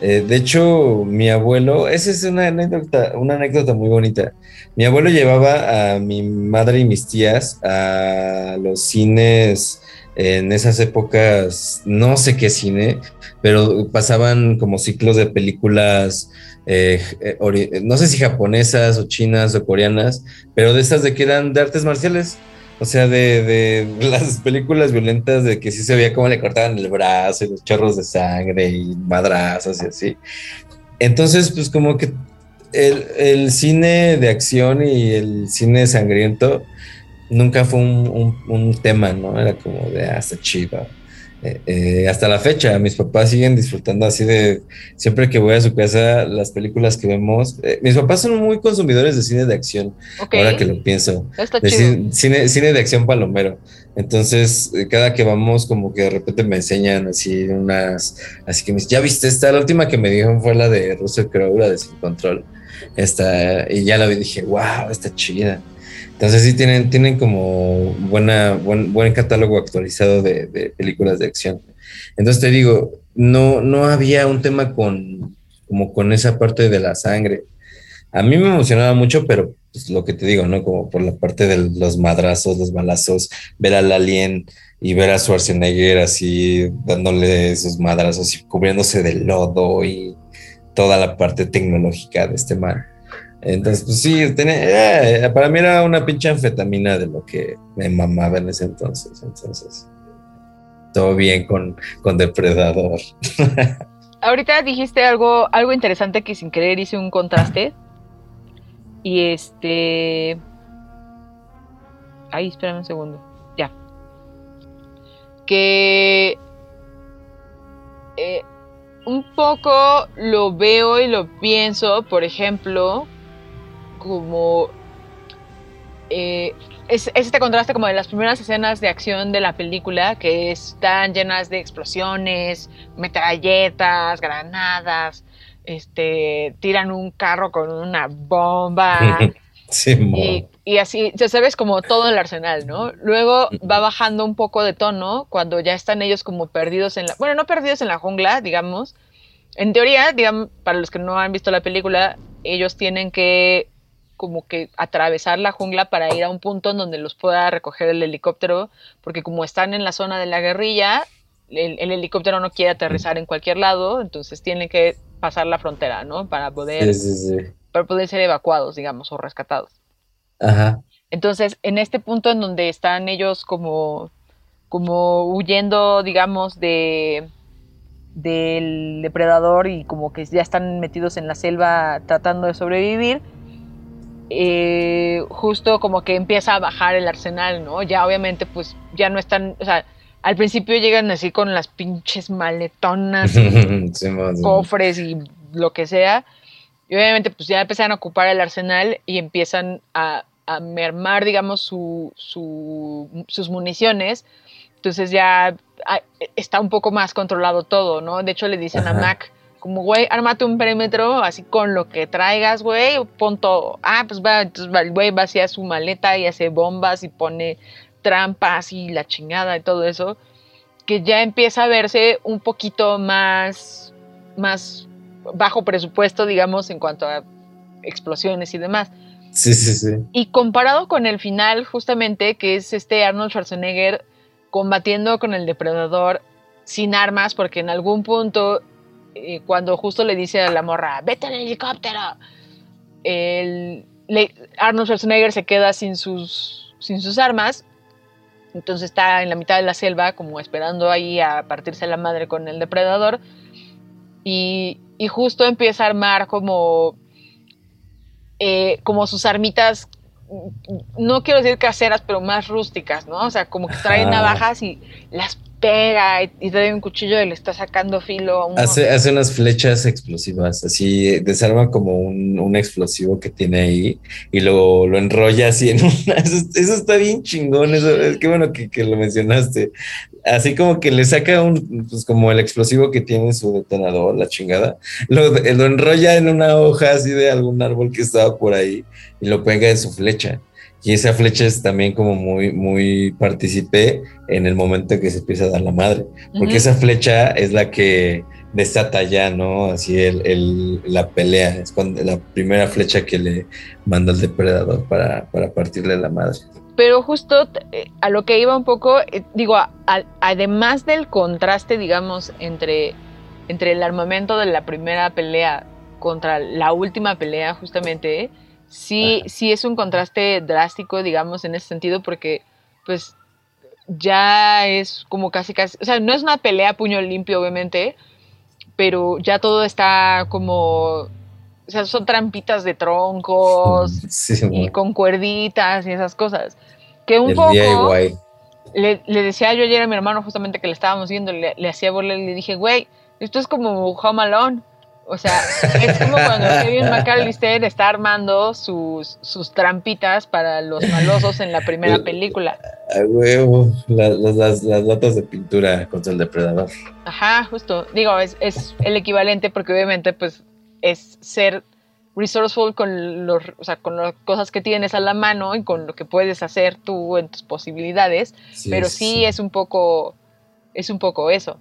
Eh, de hecho, mi abuelo, esa es una anécdota, una anécdota muy bonita. Mi abuelo llevaba a mi madre y mis tías a los cines en esas épocas, no sé qué cine, pero pasaban como ciclos de películas, eh, eh, no sé si japonesas o chinas o coreanas, pero de esas de que eran de artes marciales. O sea, de, de las películas violentas de que sí se veía cómo le cortaban el brazo y los chorros de sangre y madrazos y así. Entonces, pues como que el, el cine de acción y el cine sangriento nunca fue un, un- un tema, ¿no? Era como de hasta chiva. Eh, eh, hasta la fecha, mis papás siguen disfrutando así de, siempre que voy a su casa, las películas que vemos. eh, mis papás son muy consumidores de cine de acción, ahora que lo pienso. De cine, cine, de acción palomero. Entonces, eh, cada que vamos, como que de repente me enseñan así unas, así que me dicen, ¿ya viste esta? La última que me dijeron fue la de Russell Crowe, la de Sin Control. Esta, y ya la vi dije, wow, está chida. Entonces sí tienen, tienen como buena, buen, buen catálogo actualizado de, películas de acción. Entonces te digo, no, no había un tema con, como con esa parte de la sangre. A mí me emocionaba mucho, pero pues, lo que te digo, ¿no? Como por la parte de los madrazos, los balazos, ver al alien y ver a Schwarzenegger así dándole esos madrazos y cubriéndose de lodo y toda la parte tecnológica de este mar. Entonces, pues sí, tenía- eh, para mí era una pinche anfetamina de lo que me mamaba en ese entonces. Entonces, todo bien con, con Depredador. Ahorita dijiste algo, algo interesante que sin querer hice un contraste. Y este. Ay, espérame un segundo. Ya. Que. eh, un poco lo veo y lo pienso, por ejemplo, como. eh, es, es este contraste como de las primeras escenas de acción de la película, que están llenas de explosiones, metralletas, granadas, este, tiran un carro con una bomba Sí, y, y así, ya sabes, como todo el arsenal, ¿no? Luego va bajando un poco de tono cuando ya están ellos como perdidos en la, bueno, no perdidos en la jungla, digamos. En teoría, digamos, para los que no han visto la película, ellos tienen que como que atravesar la jungla para ir a un punto en donde los pueda recoger el helicóptero, porque como están en la zona de la guerrilla, el, el helicóptero no quiere aterrizar en cualquier lado, entonces tienen que pasar la frontera, ¿no? Para poder, Sí, sí, sí. para poder ser evacuados, digamos, o rescatados. Ajá. Entonces, en este punto en donde están ellos como, como huyendo, digamos, de del depredador y como que ya están metidos en la selva tratando de sobrevivir, eh, justo como que empieza a bajar el arsenal, ¿no? Ya obviamente pues ya no están, o sea, al principio llegan así con las pinches maletonas y Sí, cofres y lo que sea. Y obviamente pues ya empiezan a ocupar el arsenal y empiezan a, a mermar, digamos, su, su- sus municiones. Entonces ya ah, está un poco más controlado todo, ¿no? De hecho le dicen a. Mac, como, güey, ármate un perímetro así con lo que traigas, güey, pon todo. Ah, pues va, entonces va, el güey va hacia su maleta y hace bombas y pone trampas y la chingada y todo eso, que ya empieza a verse un poquito más, más bajo presupuesto, digamos, en cuanto a explosiones y demás. Sí, sí, sí. Y comparado con el final, justamente, que es este Arnold Schwarzenegger combatiendo con el depredador sin armas, porque en algún punto, eh, cuando justo le dice a la morra, vete al helicóptero, el- le- Arnold Schwarzenegger se queda sin sus, sin sus armas, entonces está en la mitad de la selva, como esperando ahí a partirse la madre con el depredador, y, y justo empieza a armar como eh, como sus armitas, no quiero decir caseras, pero más rústicas, ¿no? O sea, como que trae Ajá. navajas y las pega y, y un cuchillo y le está sacando filo a uno. Hace, hace unas flechas explosivas, así desarma como un, un explosivo que tiene ahí y lo, lo enrolla así en una. Eso, eso está bien chingón, eso, es que bueno que, que lo mencionaste. Así como que le saca un, pues como el explosivo que tiene su detonador, la chingada, lo, lo enrolla en una hoja así de algún árbol que estaba por ahí y lo pega en su flecha. Y esa flecha es también como muy, muy participé en el momento que se empieza a dar la madre porque esa flecha es la que desata ya, ¿no? Así el, el- la pelea, es cuando, la primera flecha que le manda el depredador para, para partirle la madre. Pero justo eh, a lo que iba un poco, eh, digo, a- a- además del contraste, digamos, entre, entre el armamento de la primera pelea contra la última pelea, justamente, sí, Ajá. sí es un contraste drástico, digamos, en ese sentido, porque pues ya es como casi casi, o sea, no es una pelea a puño limpio, obviamente, pero ya todo está como, o sea, son trampitas de troncos Sí, y con cuerditas y esas cosas. Que un el poco, le, le decía yo ayer a mi hermano justamente que le estábamos viendo, le, le hacía burla y le dije, güey, esto es como Home Alone. O sea, es como cuando Kevin McAllister está armando sus, sus trampitas para los malosos en la primera película. A huevo, la- las, las, las latas de pintura contra el depredador. Ajá, justo. Digo, es, es el equivalente porque obviamente pues es ser resourceful con, los, o sea, con las cosas que tienes a la mano y con lo que puedes hacer tú en tus posibilidades, pero sí, es un poco es un poco eso.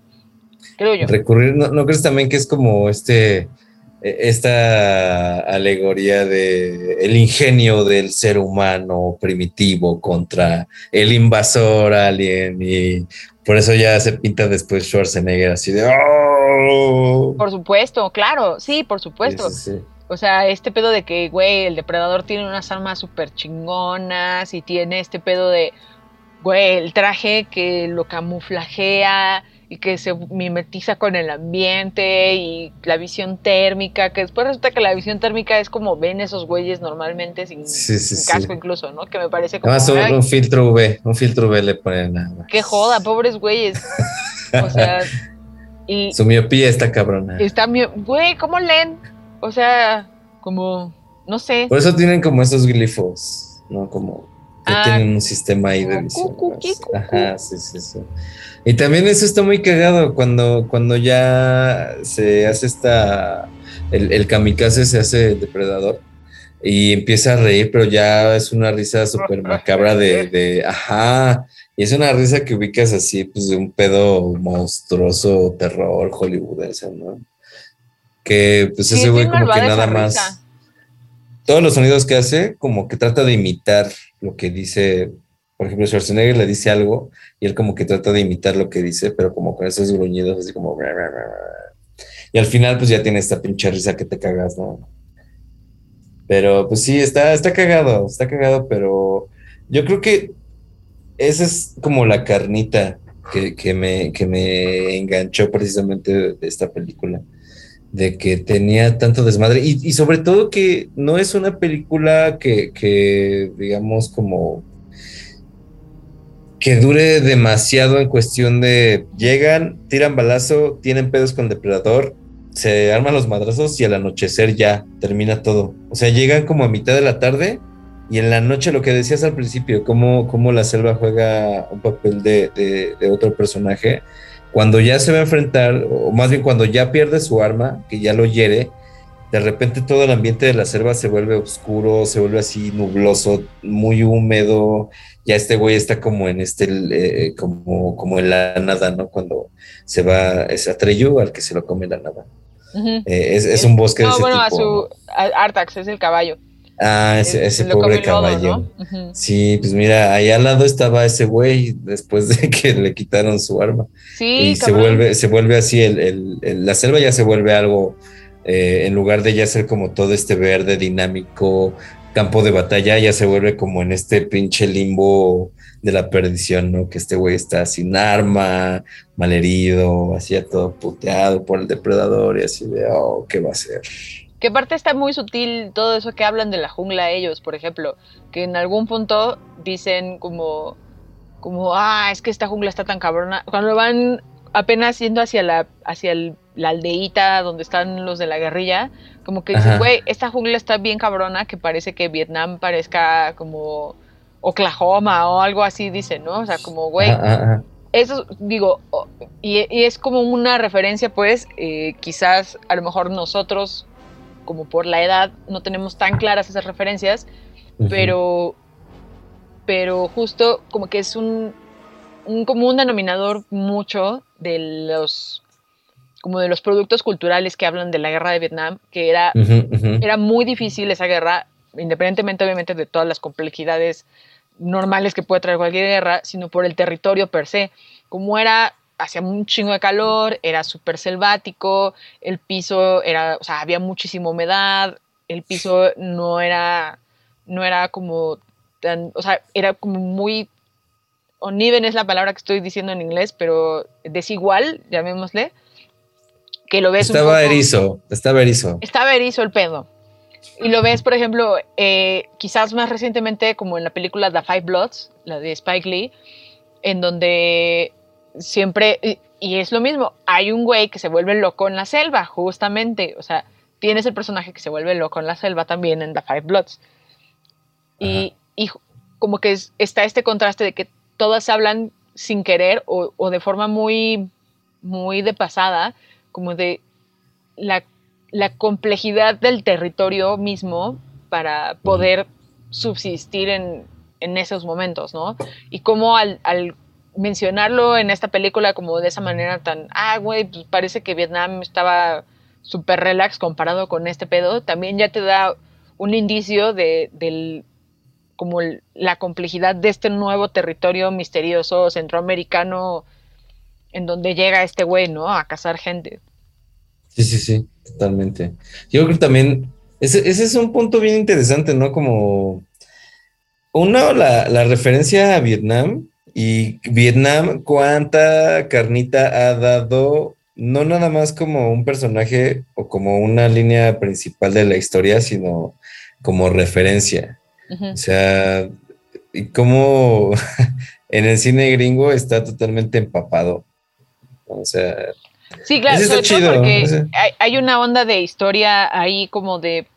Creo yo. Recurrir, ¿no, ¿no crees también que es como este eh, esta alegoría de el ingenio del ser humano primitivo contra el invasor alien y por eso ya se pinta después Schwarzenegger así de ¡Oh! Por supuesto, claro, sí, por supuesto. Sí, sí, sí. O sea, este pedo de que, güey, el depredador tiene unas armas súper chingonas y tiene este pedo de, güey, el traje que lo camuflajea y que se mimetiza con el ambiente y la visión térmica, que después resulta que la visión térmica es como ven esos güeyes normalmente sin, Sí, sí, sin sí. casco incluso, ¿no? Que me parece como, Además un, filtro UV, un filtro UV le ponen nada qué joda, pobres güeyes. O sea, y, Su miopía está cabrona. Está mi... Güey, ¿cómo leen? O sea, como... No sé. Por eso tienen como esos glifos, ¿no? Como Ah, tienen un sistema ahí de como visión. Ajá, sí, sí, sí. Y también eso está muy cagado cuando, cuando ya se hace esta. El, el kamikaze se hace depredador y empieza a reír, pero ya es una risa súper macabra de, de. Ajá. Y es una risa que ubicas así, pues de un pedo monstruoso, terror hollywoodense, ¿no? Que pues Sí, ese es güey como que nada más risa. Todos los sonidos que hace, como que trata de imitar lo que dice. Por ejemplo, Schwarzenegger le dice algo y él como que trata de imitar lo que dice, pero como con esos gruñidos, así como. Y al final, pues ya tiene esta pinche risa que te cagas, ¿no? Pero pues sí, está, está cagado, está cagado, pero yo creo que esa es como la carnita que, que me, que me enganchó precisamente de esta película de que tenía tanto desmadre y, sobre todo que no es una película que, digamos como que dure demasiado en cuestión de llegan, tiran balazo, tienen pedos con depredador, se arman los madrazos y al anochecer ya termina todo. O sea, llegan como a mitad de la tarde y en la noche lo que decías al principio, cómo, cómo la selva juega un papel de otro personaje, cuando ya se va a enfrentar, o más bien cuando ya pierde su arma, que ya lo hiere, de repente todo el ambiente de la selva se vuelve oscuro, se vuelve así nubloso, muy húmedo, ya este güey está como en este, eh, como, como en la nada, ¿no? Cuando se va, es Atreyu al que se lo come la nada. Eh, es, es un bosque de No, ese bueno, a su... a- Artax es el caballo. Ah, ese, come pobre lodo, caballo. Sí, pues mira, ahí al lado estaba ese güey después de que le quitaron su arma. Sí, y se vuelve, se vuelve así, el, el- el- la selva ya se vuelve algo, eh, en lugar de ya ser como todo este verde dinámico, campo de batalla, ya se vuelve como en este pinche limbo de la perdición, ¿no? Que este güey está sin arma, malherido, así ya todo puteado por el depredador y así de, oh, ¿qué va a hacer? Que aparte está muy sutil todo eso que hablan de la jungla ellos, por ejemplo, que en algún punto dicen como, como, ah, es que esta jungla está tan cabrona. Cuando van apenas yendo hacia la, hacia el- la aldeíta donde están los de la guerrilla, como que dicen, güey, esta jungla está bien cabrona que parece que Vietnam parezca como Oklahoma o algo así, dicen, ¿no? O sea, como, güey, eso digo, y es como una referencia, pues, eh, quizás a lo mejor nosotros, como por la edad, no tenemos tan claras esas referencias, pero, pero justo como que es un, un común denominador mucho de los, como de los productos culturales que hablan de la guerra de Vietnam, que era era muy difícil esa guerra, independientemente obviamente de todas las complejidades normales que puede traer cualquier guerra, sino por el territorio per se. Como era, hacía un chingo de calor, era súper selvático, el piso era, o sea, había muchísima humedad, el piso no era, no era como tan, o sea, era como muy uneven es la palabra que estoy diciendo en inglés, pero desigual, llamémosle, que lo ves un Estaba poco- erizo, estaba erizo. estaba erizo el pedo. Y lo ves, por ejemplo, eh, quizás más recientemente, como en la película The Five Bloods, la de Spike Lee, en donde siempre, y, y es lo mismo, hay un güey que se vuelve loco en la selva, justamente, o sea, tienes el personaje que se vuelve loco en la selva también en The Five Bloods. Y, y como que es- está este contraste de que todas hablan sin querer o, o de forma muy, muy de pasada, como de la, la complejidad del territorio mismo para poder subsistir en, en esos momentos, ¿no? Y cómo al, al mencionarlo en esta película como de esa manera tan, ah, güey, pues parece que Vietnam estaba súper relax comparado con este pedo, también ya te da un indicio de, del, como la complejidad de este nuevo territorio misterioso centroamericano en donde llega este güey, ¿no? A cazar gente. Sí, sí, sí, totalmente. Yo creo que también, ese, ese es un punto bien interesante, ¿no? Como, uno, la, la referencia a Vietnam y Vietnam, cuánta carnita ha dado, no nada más como un personaje o como una línea principal de la historia, sino como referencia. O sea, y cómo en el cine gringo está totalmente empapado. O sea, Sí, claro, sobre todo chido, porque hay una onda de historia ahí como de...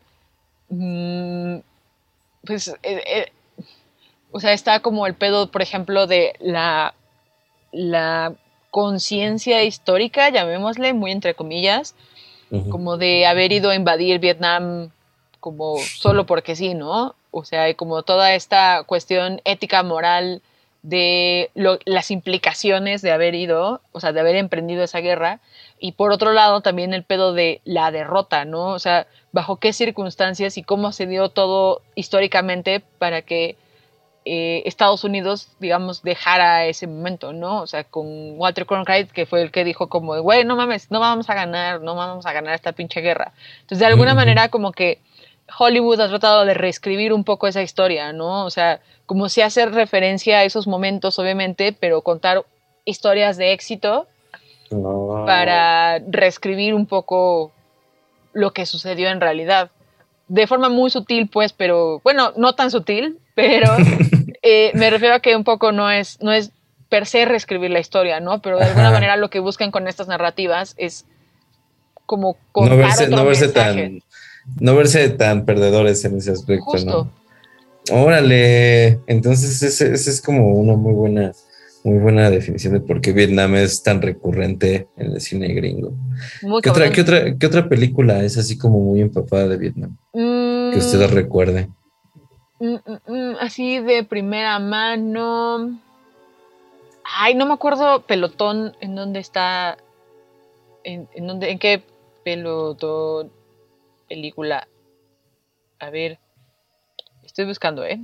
mm, pues, eh, eh, o sea, está como el pedo, por ejemplo, de la, la conciencia histórica, llamémosle, muy entre comillas, como de haber ido a invadir Vietnam como solo porque sí, ¿no? O sea, hay como toda esta cuestión ética, moral de lo- las implicaciones de haber ido, o sea, de haber emprendido esa guerra. Y por otro lado, también el pedo de la derrota, ¿no? O sea, bajo qué circunstancias y cómo se dio todo históricamente para que eh, Estados Unidos, digamos, dejara ese momento, ¿no? O sea, con Walter Cronkite, que fue el que dijo como, güey, no mames, no vamos a ganar, no vamos a ganar esta pinche guerra. Entonces, de alguna manera, como que Hollywood ha tratado de reescribir un poco esa historia, ¿no? O sea, como si hacer referencia a esos momentos, obviamente, pero contar historias de éxito No. para reescribir un poco lo que sucedió en realidad. De forma muy sutil, pues, pero bueno, no tan sutil, pero eh, me refiero a que un poco no es, no es per se reescribir la historia, ¿no? Pero de alguna Ajá. manera lo que buscan con estas narrativas es como contar no verse, otro no verse tan no verse tan perdedores en ese aspecto, Justo. ¿no? Órale, entonces ese, ese es como una muy buena, muy buena definición de por qué Vietnam es tan recurrente en el cine gringo. Muy ¿Qué otra, qué otra, qué otra película es así como muy empapada de Vietnam? Que usted Mm, recuerde. Mm, mm, mm, así de primera mano. Ay, no me acuerdo pelotón en dónde está. En, en dónde, en qué pelotón película. A ver. Estoy buscando, ¿eh?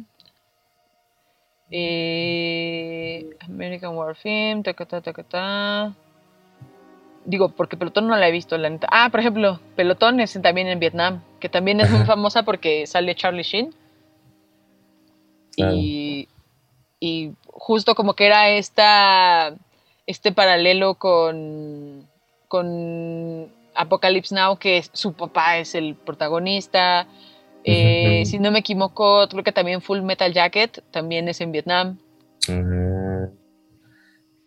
Eh, American War Film, ta, ta, ta, ta, ta. Digo, porque Pelotón no la he visto, la neta. Ah, por ejemplo, Pelotón es también en Vietnam, que también es muy famosa porque sale Charlie Sheen. Claro. Y, y justo como que era esta, este paralelo con, con Apocalypse Now, que su papá es el protagonista. Eh. Si no me equivoco, creo que también Full Metal Jacket también es en Vietnam.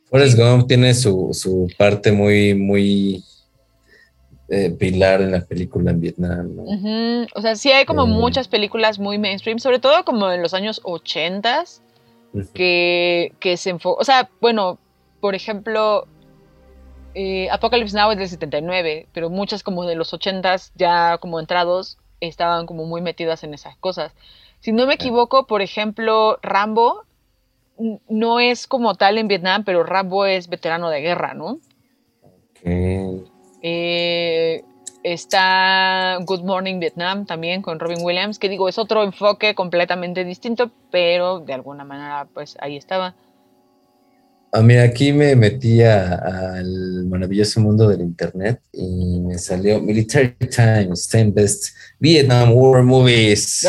Forrest Gump tiene su, su parte muy, muy eh, pilar en la película en Vietnam, ¿no? Ujú, O sea, sí hay como Mm. muchas películas muy mainstream, sobre todo como en los años 80 Ujú. que, que se enfocan. O sea, bueno, por ejemplo, eh, Apocalypse Now es del 79, pero muchas como de los 80s, ya como entrados, estaban como muy metidas en esas cosas. Si no me equivoco, por ejemplo, Rambo no es como tal en Vietnam, pero Rambo es veterano de guerra, ¿no? Ok. Eh, está Good Morning Vietnam también con Robin Williams, que digo, es otro enfoque completamente distinto, pero de alguna manera, pues ahí estaba. Ah, mira, aquí me metí al maravilloso mundo del internet y me salió Military Times, 10 Best Vietnam War Movies.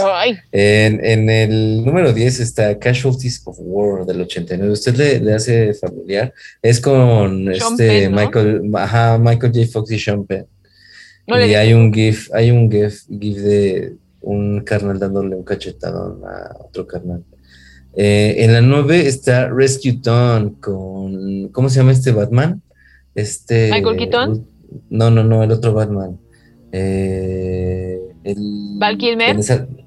En, en el número 10 está Casualties of War del 89. ¿Usted le, le hace familiar? Es con Sean este Penn, ¿no? Michael, ajá, Michael J. Fox y Sean Penn. no y hay un GIF, hay un GIF, GIF de un carnal dándole un cachetadón a otro carnal. Eh, en la 9 está Rescue Dawn con. ¿Cómo se llama este Batman? Este. ¿Michael Keaton? No, no, no, el otro Batman. Eh, el, ¿Val Kilmer?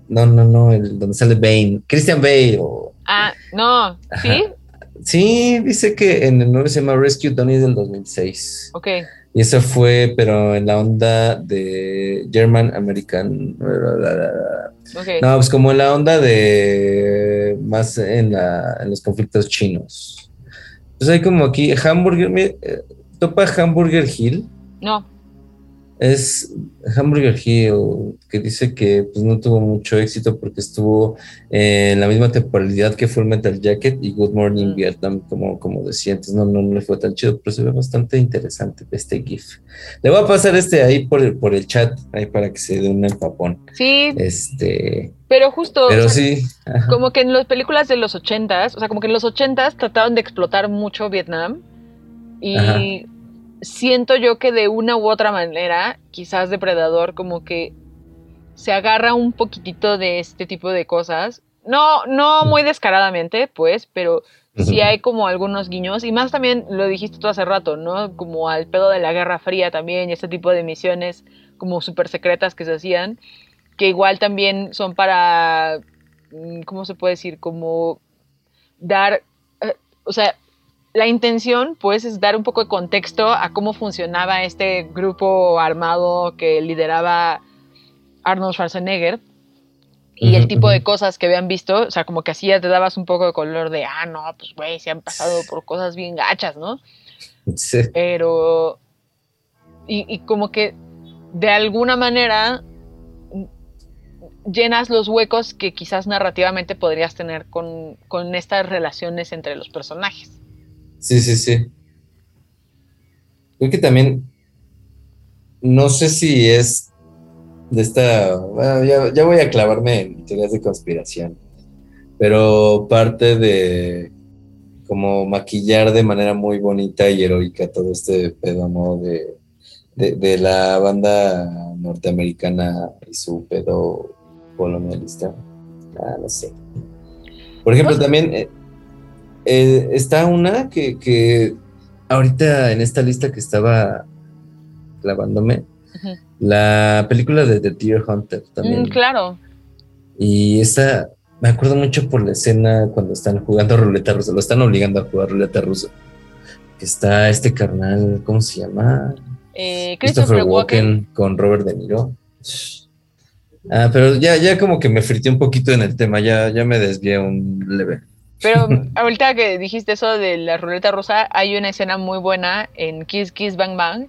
no, no, no, el donde sale Bane. Christian Bale. o- Ah, no, ¿sí? Sí, dice que en el 9 se llama Rescue Dawn y es del 2006. Ok. Y eso fue, pero en la onda de German American. No, pues como en la onda de más en, la, en los conflictos chinos. Pues hay como aquí Hamburger, eh, topa Hamburger Hill, No. Es Hamburger Hill, que dice que pues no tuvo mucho éxito porque estuvo en la misma temporalidad que Full Metal Jacket y Good Morning. Vietnam, como, como decía antes, no, no, no le fue tan chido, pero se ve bastante interesante este GIF. Le voy a pasar este ahí por el, por el chat, ahí para que se dé un empapón. Sí, Este, pero justo. pero o sea, sí. ajá. Como que en las películas de los ochentas, o sea, como que en los ochentas trataron de explotar mucho Vietnam y Ajá. Siento yo que de una u otra manera, quizás Depredador como que se agarra un poquitito de este tipo de cosas. No, no muy descaradamente, pues, pero sí hay como algunos guiños y más también lo dijiste tú hace rato, ¿no? Como al pedo de la Guerra Fría también y este tipo de misiones como súper secretas que se hacían, que igual también son para, mm, ¿cómo se puede decir? Como dar, eh, o sea, la intención pues es dar un poco de contexto a cómo funcionaba este grupo armado que lideraba Arnold Schwarzenegger y el tipo de cosas que habían visto, o sea, como que así ya te dabas un poco de color de, ah, no, pues güey, se han pasado por cosas bien gachas, ¿no? Sí. Pero, y, y como que de alguna manera llenas los huecos que quizás narrativamente podrías tener con, con estas relaciones entre los personajes. Sí, sí, sí. Creo que también, no sé si es de esta, bueno, ya, ya voy a clavarme en teorías de conspiración, pero parte de como maquillar de manera muy bonita y heroica todo este pedo, ¿no? De, de, de la banda norteamericana y su pedo colonialista. Ah, no sé. Por ejemplo, Pues- también eh, eh, está una que, que ahorita en esta lista que estaba clavándome, la película de The Deer Hunter también. Mm, claro. Y esa, me acuerdo mucho por la escena cuando están jugando ruleta rusa, lo están obligando a jugar ruleta rusa. Que está este carnal, ¿cómo se llama? Eh, Christopher, Christopher Walken. Walken con Robert De Niro. Ah, pero ya, ya como que me frité un poquito en el tema, ya, ya me desvié un leve. Pero ahorita que dijiste eso de la ruleta rusa, hay una escena muy buena en Kiss Kiss Bang Bang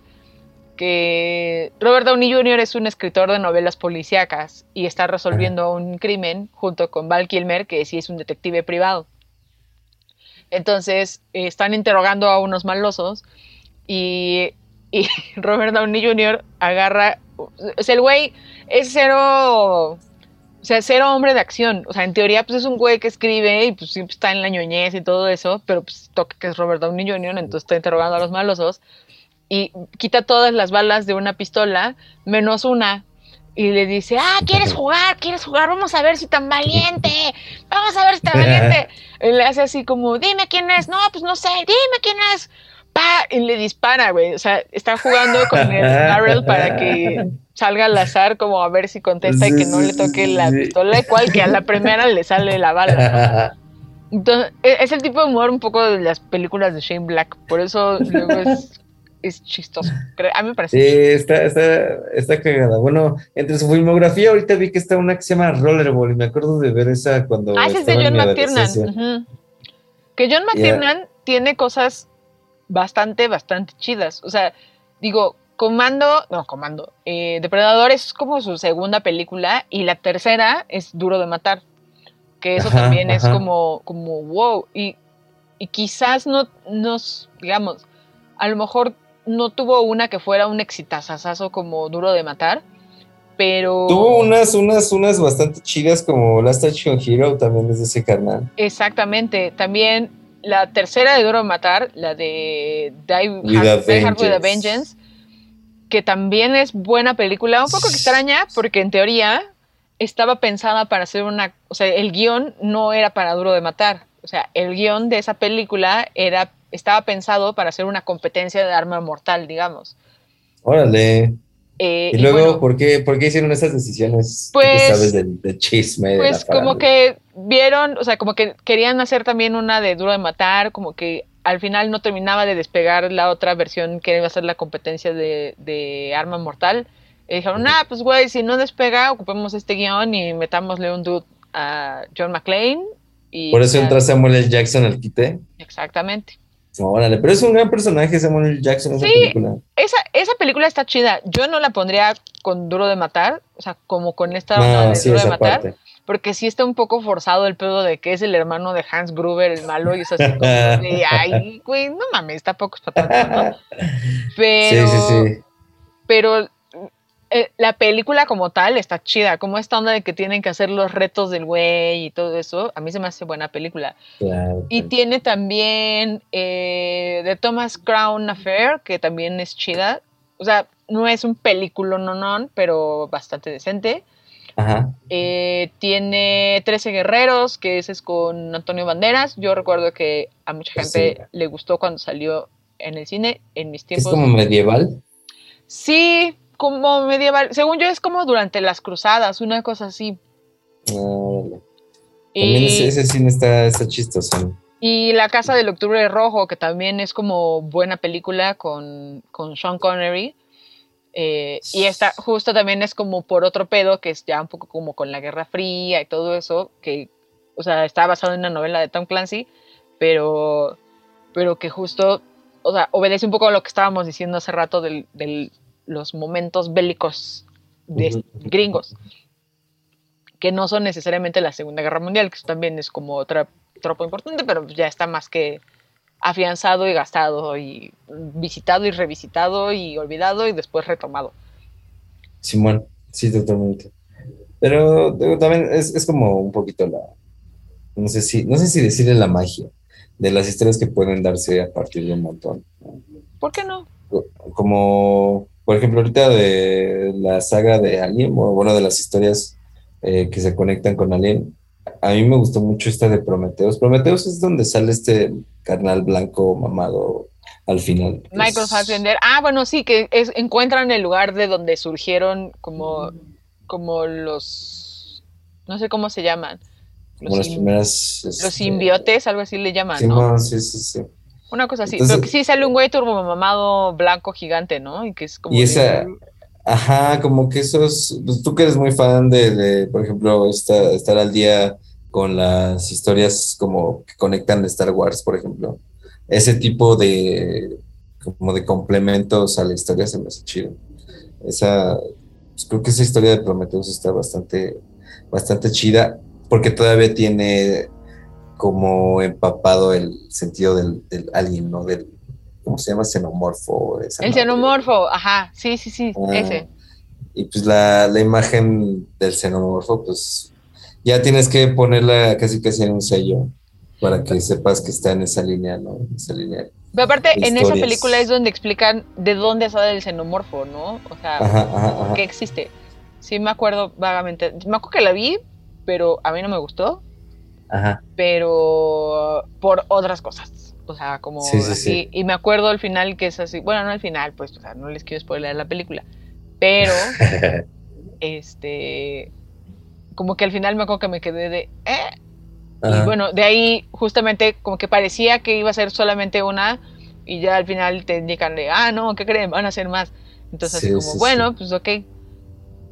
que Robert Downey Jr. es un escritor de novelas policíacas y está resolviendo un crimen junto con Val Kilmer, que sí es un detective privado. Entonces eh, están interrogando a unos malosos y, y Robert Downey Jr. agarra, o sea, el güey es cero, sea, cero hombre de acción. O sea, en teoría, pues es un güey que escribe y pues siempre está en la ñoñez y todo eso, pero pues toca que es Robert Downey Jr., entonces está interrogando a los malosos y quita todas las balas de una pistola, menos una. Y le dice, ah, ¿quieres jugar? ¿Quieres jugar? Vamos a ver si tan valiente. Vamos a ver si tan valiente. Y le hace así como, dime quién es. No, pues no sé, dime quién es. Pa, y le dispara, güey. O sea, está jugando con el barrel para que salga al azar, como a ver si contesta y que no le toque la pistola, cual que a la primera le sale la bala. Entonces, e- es el tipo de humor un poco de las películas de Shane Black. Por eso luego es, es chistoso. A mí me parece. Sí, está, está, está cagada. Bueno, entre su filmografía ahorita vi que está una que se llama Rollerball y me acuerdo de ver esa cuando... Ah, es de John McTiernan. adolescencia. ujú. Que John McTiernan tiene cosas bastante, bastante chidas. O sea, digo, Comando, no, Comando, eh, Depredador es como su segunda película y la tercera es Duro de Matar. Que eso Ajá, también es como, como wow. Y, y quizás no nos, digamos, a lo mejor no tuvo una que fuera un exitazazazo como Duro de Matar, pero... Tuvo unas, unas, unas bastante chidas como Last Action Hero también es de ese carnal. Exactamente. También la tercera de Duro de Matar, la de Die, With Hard, a Die Hard with a Vengeance. Vengeance, que también es buena película, un poco extraña, porque en teoría estaba pensada para hacer una, o sea, el guion no era para Duro de Matar, o sea, el guion de esa película era, estaba pensado para hacer una competencia de arma mortal, digamos. Órale. Eh, y luego, bueno, ¿por, qué, ¿por qué hicieron esas decisiones? ¿Tú Pues- qué sabes del, del chisme. de Pues la como que vieron, o sea, como que querían hacer también una de Duro de Matar, como que al final no terminaba de despegar la otra versión que iba a ser la competencia de, de Arma Mortal. Y dijeron, ah, pues güey, si no despega, ocupemos este guion y metámosle un dude a John McClane. Y Por eso entra Samuel L. Jackson al quite. Exactamente. Órale, pero es un gran personaje Samuel. Jackson en esa Sí. película. Esa, esa película está chida. Yo no la pondría con Duro de Matar, o sea, como con esta No, onda de sí, Duro de esa Matar. parte. Porque sí está un poco forzado el pedo de que es el hermano de Hans Gruber, el malo, y es así como de, ay, güey, no mames, tampoco es para tanto, ¿no? Pero, sí, sí, sí. pero eh, la película como tal está chida, como esta onda de que tienen que hacer los retos del güey y todo eso, a mí se me hace buena película. Claro, Y tiene también eh, The Thomas Crown Affair, que también es chida. O sea, no es un película, no, no, pero bastante decente. Ajá. Eh, tiene 13 Guerreros, que ese es con Antonio Banderas. Yo recuerdo que a mucha gente Sí. le gustó cuando salió en el cine, en mis Es tiempos. como medieval. Sí, como medieval. Según yo es como durante las cruzadas, una cosa así. Ah. También Y, ese, ese cine está, está chistoso. y La Casa del Octubre Rojo, que también es como buena película con, con Sean Connery. Eh, y esta justo también es como por otro pedo, que es ya un poco como con la Guerra Fría y todo eso, que, o sea, está basado en una novela de Tom Clancy, pero, pero que justo, o sea, obedece un poco a lo que estábamos diciendo hace rato de los momentos bélicos de Ujú. gringos, que no son necesariamente la Segunda Guerra Mundial, que también es como otra tropo importante, pero ya está más que afianzado y gastado y visitado y revisitado y olvidado y después retomado. Simón, sí, totalmente. Pero digo, también es, es como un poquito la, no sé si, no sé si decirle la magia de las historias que pueden darse a partir de un montón. ¿Por qué no? Como, por ejemplo, ahorita de la saga de Alien, o bueno, de las historias eh, que se conectan con Alien, a mí me gustó mucho esta de Prometheus. Prometheus es donde sale este carnal blanco mamado al final. Michael Es- Fassbender. Ah, bueno, sí, que es, encuentran el lugar de donde surgieron como, como los, no sé cómo se llaman. Como Los, las sim- primeras. los este, simbiotes, algo así le llaman, ¿no? Sí, sí, sí. Una cosa así. Entonces- Pero que sí sale un güey turbo mamado blanco gigante, ¿no? Y que es como. Y de- esa, ajá, como que esos, pues tú que eres muy fan de, de, por ejemplo, esta- estar al día con las historias como que conectan de Star Wars, por ejemplo, ese tipo de, como de complementos a la historia se me hace chido. Esa, pues creo que esa historia de Prometheus está bastante, bastante chida, porque todavía tiene como empapado el sentido del, del alien, ¿no? Del, ¿cómo se llama? Xenomorfo. esa El madre. xenomorfo, ajá, sí, sí, sí, Ah, ese. Y pues la, la imagen del xenomorfo, pues ya tienes que ponerla casi casi en un sello para que sepas que está en esa línea, ¿no? En esa línea. Pero aparte, en esa película es donde explican de dónde sale el xenomorfo, ¿no? O sea, Ajá, que existe. Sí, me acuerdo vagamente. Me acuerdo que la vi, pero a mí no me gustó. Ajá. pero por otras cosas. O sea, como Sí, sí, así. sí. Y me acuerdo al final que es así. Bueno, no al final, pues, o sea, no les quiero spoiler la película. Pero, este. Como que al final me acuerdo que me quedé de. ¿eh? Y bueno, de ahí justamente como que parecía que iba a ser solamente una. Y ya al final te indican de, ah, no, ¿qué creen? Van a ser más. Entonces, así Sí, como, bueno, pues ok.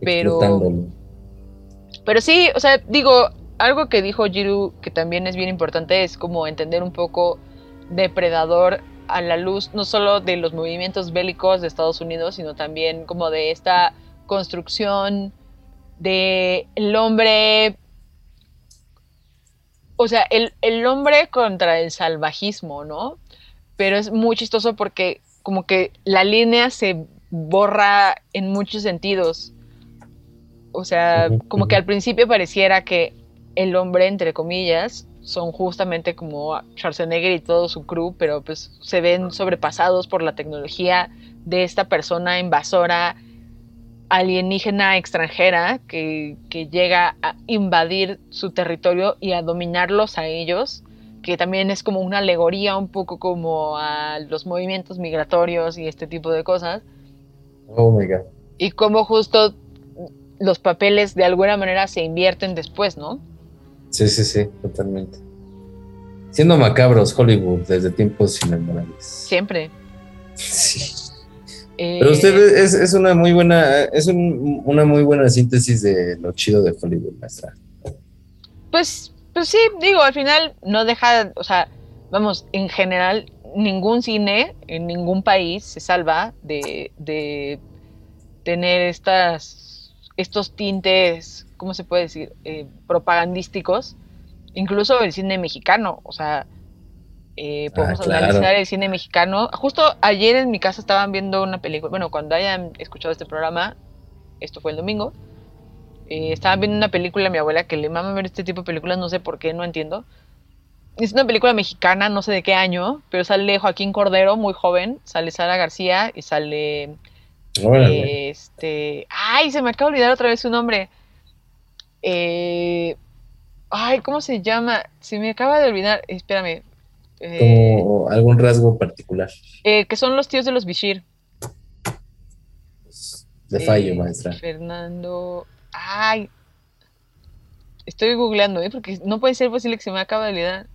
pero-. Pero sí, o sea, digo, algo que dijo Jiru que también es bien importante es como entender un poco Depredador a la luz no solo de los movimientos bélicos de Estados Unidos, sino también como de esta construcción de el hombre, o sea, el, el hombre contra el salvajismo, ¿no? Pero es muy chistoso porque como que la línea se borra en muchos sentidos. O sea, como que al principio pareciera que el hombre, entre comillas, son justamente como Schwarzenegger y todo su crew, pero pues se ven sobrepasados por la tecnología de esta persona invasora alienígena extranjera que, que llega a invadir su territorio y a dominarlos a ellos, que también es como una alegoría un poco como a los movimientos migratorios y este tipo de cosas. Oh my god. Y como justo los papeles de alguna manera se invierten después, ¿no? Sí, sí, sí, totalmente. Siendo macabros, Hollywood desde tiempos inmemorables. Siempre. Sí. Eh, Pero usted es, es una muy buena, es un- una muy buena síntesis de lo chido de Hollywood, maestra. Pues, pues sí, digo, al final no deja, o sea, vamos, en general, ningún cine en ningún país se salva de, de tener estas, estos tintes, ¿cómo se puede decir? Eh, propagandísticos. Incluso el cine mexicano, o sea, eh, podemos Ah, claro. analizar el cine mexicano. Justo ayer en mi casa estaban viendo una película, bueno, cuando hayan escuchado este programa, esto fue el domingo, eh, estaba viendo una película a mi abuela que le mama ver este tipo de películas, no sé por qué, no entiendo. Es una película mexicana, no sé de qué año, pero sale Joaquín Cordero, muy joven, sale Sara García y sale Órale. este. Ay, se me acaba de olvidar otra vez su nombre. Eh, ay, ¿cómo se llama? Se me acaba de olvidar. Espérame. Eh, Como algún rasgo particular. eh, que son los tíos de los Bishir. De fallo, Eh, maestra. Fernando. Ay. Estoy googleando, ¿eh? Porque no puede ser posible que se me acaba de olvidar.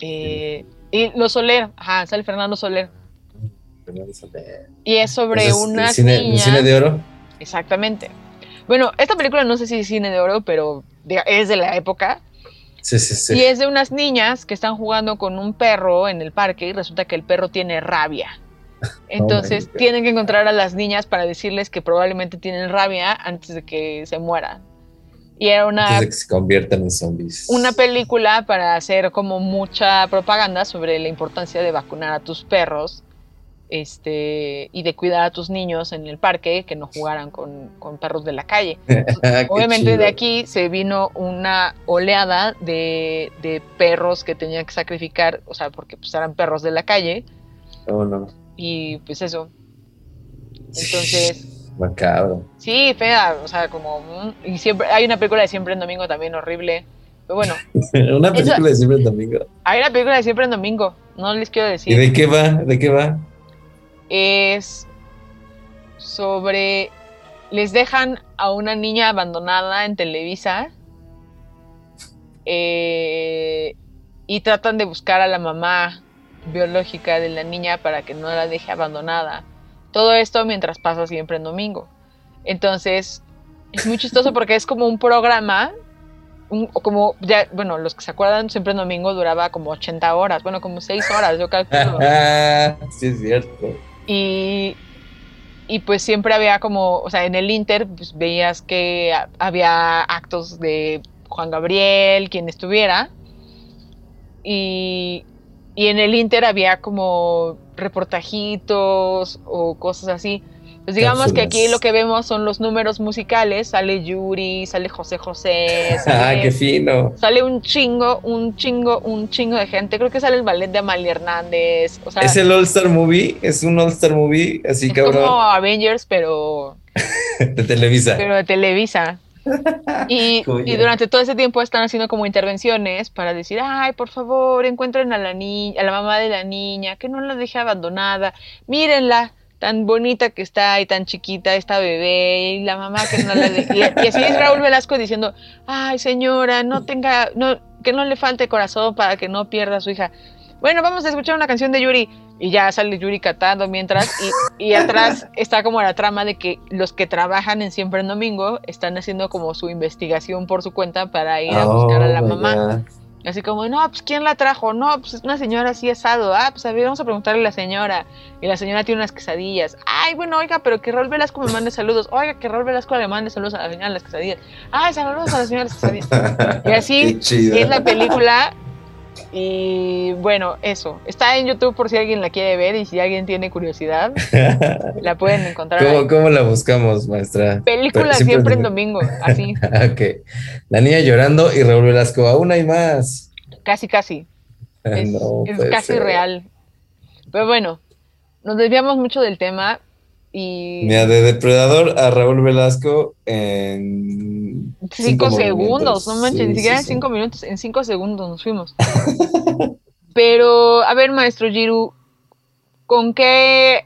Eh, y los Soler. Ajá, sale Fernando Soler. Y es sobre Entonces, unas ¿el cine, el niñas. cine de oro? Exactamente. Bueno, esta película no sé si es cine de oro, pero de- es de la época. Sí, sí, sí. Y es de unas niñas que están jugando con un perro en el parque y resulta que el perro tiene rabia. Entonces God. tienen que encontrar a las niñas para decirles que probablemente tienen rabia antes de que se mueran. Y era una, Antes de que se conviertan en zombies. una película para hacer como mucha propaganda sobre la importancia de vacunar a tus perros este, y de cuidar a tus niños en el parque, que no jugaran con, con perros de la calle. Ah, Obviamente chido. de aquí se vino una oleada de, de perros que tenían que sacrificar, o sea, porque pues eran perros de la calle No, no. y pues eso. Entonces, Macabro. sí, fea, o sea, como... mm, Y siempre, hay una película de Siempre en Domingo también horrible. Pero bueno, Una película de siempre en domingo. hay una película de Siempre en Domingo, no les quiero ¿Y decir. de qué va? ¿De qué va? Es sobre... Les dejan a una niña abandonada en Televisa eh, y tratan de buscar a la mamá biológica de la niña para que no la deje abandonada. Todo esto mientras pasa siempre en domingo. Entonces, es muy chistoso porque es como un programa, un- como, ya, bueno, los que se acuerdan, siempre en domingo duraba como 80 horas, bueno, como 6 horas, yo calculo. sí, es cierto. Y, y pues siempre había como, o sea, en el Inter pues veías que ha- había actos de Juan Gabriel, quien estuviera. Y, y en el Inter había como reportajitos o cosas así. Pues digamos que aquí lo que vemos son los números musicales, sale Yuri, sale José José, Ah, sale, qué fino. sale un chingo, un chingo, un chingo de gente. Creo que sale el ballet de Amalia Hernández. O sea, ¿Es el All Star Movie? ¿Es un All Star Movie? Así es cabrón. como Avengers, pero De Televisa. pero de Televisa. Y, durante todo ese tiempo están haciendo como intervenciones para decir, ay, por favor, encuentren a la niña, a la mamá de la niña, que no la deje abandonada, mírenla, tan bonita que está y tan chiquita esta bebé, y la mamá que no la deje. Y, así es Raúl Velasco diciendo, ay, señora, no tenga, no, que no le falte corazón para que no pierda a su hija. Bueno, vamos a escuchar una canción de Yuri. Y ya sale Yuri cantando mientras. Y, y atrás está como la trama de que los que trabajan en Siempre en Domingo están haciendo como su investigación por su cuenta para ir a buscar a la Oh, mamá. God. Así como, no, pues ¿quién la trajo? No, pues es una señora así asado. Ah, pues a ver, vamos a preguntarle a la señora. Y la señora tiene unas quesadillas. Ay, bueno, oiga, pero que Raúl Velasco me mande saludos. Oiga, que Raúl Velasco le mande saludos a la señora de las quesadillas. Ay, saludos a la señora de las quesadillas. Y así es la película. Y bueno, eso. Está en YouTube por si alguien la quiere ver y si alguien tiene curiosidad, la pueden encontrar. ¿Cómo, cómo la buscamos, maestra? Película Pero siempre, en en domingo, así, ok. La niña llorando y Raúl Velasco. Aún hay más. casi, casi. Es, No es puede casi ser. real. Pero bueno, nos desviamos mucho del tema. Y Mira, de Depredador a Raúl Velasco en cinco, segundos, no manches, Sí, ni siquiera en sí. cinco minutos, en cinco segundos nos fuimos. Pero, a ver, maestro Giru, ¿con qué,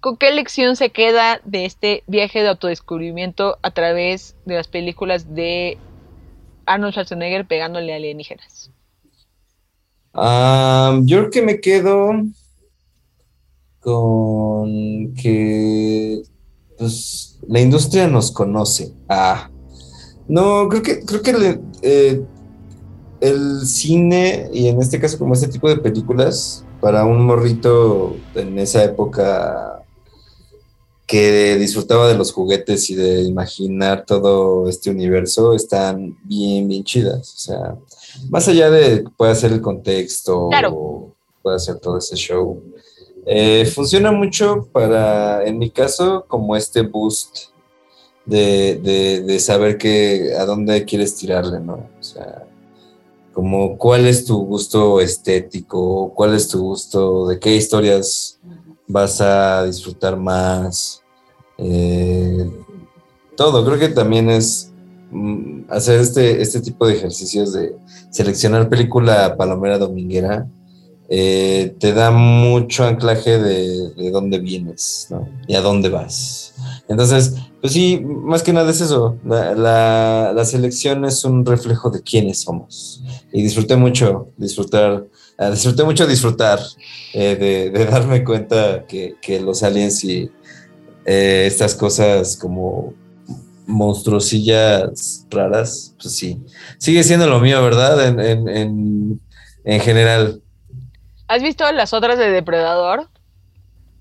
¿con qué lección se queda de este viaje de autodescubrimiento a través de las películas de Arnold Schwarzenegger pegándole a alienígenas? Ah, yo creo que me quedo con que pues, la industria nos conoce. Ah, no, creo que, creo que le- eh, el cine, y en este caso como este tipo de películas, para un morrito en esa época que disfrutaba de los juguetes y de imaginar todo este universo, están bien, bien chidas. O sea, más allá de que pueda ser el contexto, Claro. o pueda ser todo ese show, eh, funciona mucho para, en mi caso, como este boost de, de- saber que a dónde quieres tirarle, ¿no? O sea, como cuál es tu gusto estético, cuál es tu gusto, de qué historias vas a disfrutar más. eh, todo, creo que también es mm, hacer este, este tipo de ejercicios de seleccionar película palomera dominguera. Eh, te da mucho anclaje de, de dónde vienes y a dónde vas. Entonces, pues sí, más que nada es eso. La, la- selección es un reflejo de quiénes somos. Y disfruté mucho disfrutar, ah, disfruté mucho disfrutar eh, de, darme cuenta que, que los aliens y eh, estas cosas como monstruosillas raras, pues sí. Sigue siendo lo mío, ¿verdad? En, en, en general. ¿Has visto las otras de Depredador?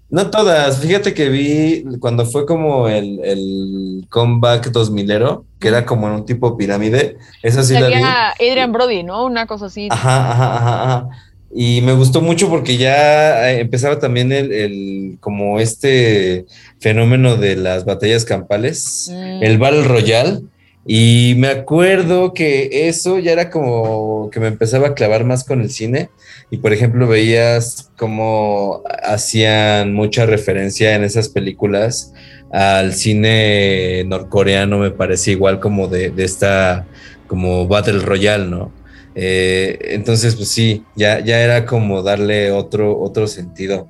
No todas, fíjate que vi cuando fue como el, el comeback 2000ero, que era como en un tipo pirámide, esa sí la vi. Salía Adrian Brody, ¿no? Una cosa así. Ajá, ajá, ajá, ajá. Y me gustó mucho porque ya eh, empezaba también el, el como este fenómeno de las batallas campales, Mm. el Battle Royale. Y me acuerdo que eso ya era como que me empezaba a clavar más con el cine. Y por ejemplo, veías cómo hacían mucha referencia en esas películas al cine norcoreano, me parece igual como de, esta como Battle Royale, ¿no? Eh, entonces, pues sí, ya, ya era como darle otro, otro sentido,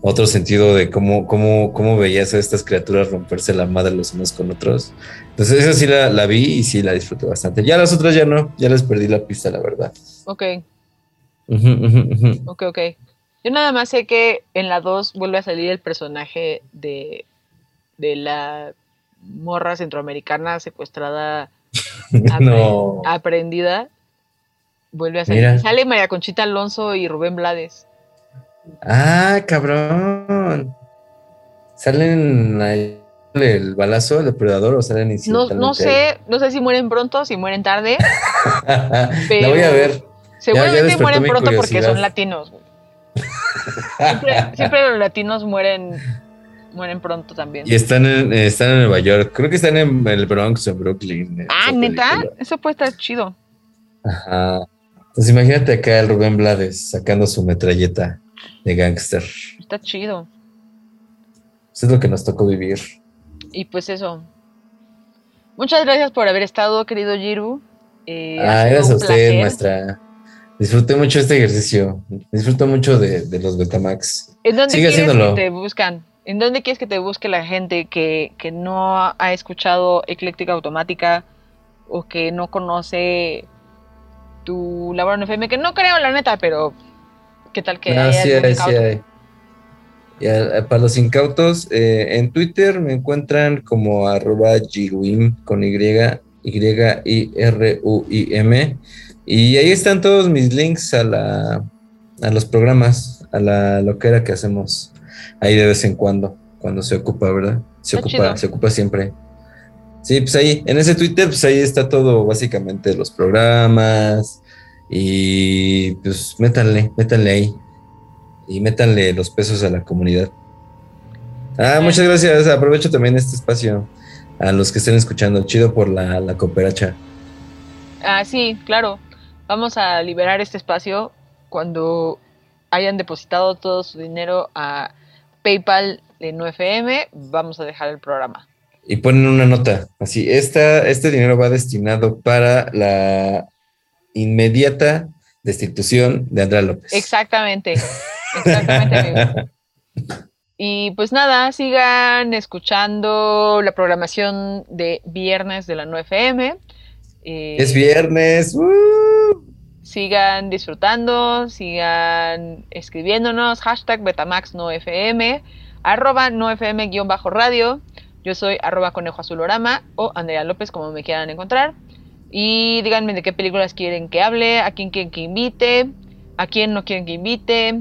otro sentido de cómo, cómo, cómo veías a estas criaturas romperse la madre los unos con otros. Entonces, esa sí la, la vi y sí la disfruté bastante. Ya las otras ya no, ya les perdí la pista, la verdad. Ok, ujú, ujú. ok, ok. Yo nada más sé que en la 2 vuelve a salir el personaje de, de la morra centroamericana secuestrada, No. aprendida. Vuelve a salir. Mira. Sale María Conchita Alonso y Rubén Blades. Ah, cabrón. ¿Salen ahí el balazo, el depredador o salen No, no sé, no sé si mueren pronto, si mueren tarde. ahí? la voy a ver. Seguramente mueren pronto porque son latinos. Siempre, siempre los latinos mueren, mueren pronto también. Y están en, están en Nueva York. Creo que están en el Bronx o en Brooklyn. en Ah, neta, película. eso puede estar chido. Ajá. Entonces imagínate acá el Rubén Blades sacando su metralleta de gángster. Está chido. Eso es lo que nos tocó vivir. Y pues eso. Muchas gracias por haber estado, querido Giru. Eh, ah, gracias a usted, placer. maestra. Disfruté mucho este ejercicio. Disfruto mucho de, de los Betamax. ¿En dónde Sigue haciéndolo. que te buscan? ¿En dónde quieres que te busque la gente que, que no ha escuchado Ecléctica Automática o que no conoce tu labor en FM? Que no creo, la neta, pero ¿qué tal que sí algún hay, sí hay. Y a- a- para los incautos, eh, en Twitter me encuentran como arroba giruim con Y, Y-I-R-U-I-M. Y ahí están todos mis links a, la, a los programas, a la loquera que hacemos ahí de vez en cuando, cuando se ocupa, ¿verdad? Se ocupa, chido. se ocupa siempre. Sí, pues ahí, en ese Twitter, pues ahí está todo, básicamente los programas. Y pues métanle, métanle ahí. Y métanle los pesos a la comunidad. Ah, muchas gracias. Aprovecho también este espacio a los que estén escuchando. Chido por la, la cooperacha. Ah, sí, claro. Vamos a liberar este espacio cuando hayan depositado todo su dinero a PayPal de 9FM, vamos a dejar el programa. Y ponen una nota, así, esta, este dinero va destinado para la inmediata destitución de Andrea López. Exactamente, exactamente. amigo. Y pues nada, sigan escuchando la programación de viernes de la 9FM. Eh, Es viernes. ¡uh! sigan disfrutando, sigan escribiéndonos, hashtag Betamax9FM, arroba 9FM-radio. Yo soy arroba conejo azulorama o Andrea López, como me quieran encontrar. Y díganme de qué películas quieren que hable, a quién quieren que invite, a quién no quieren que invite,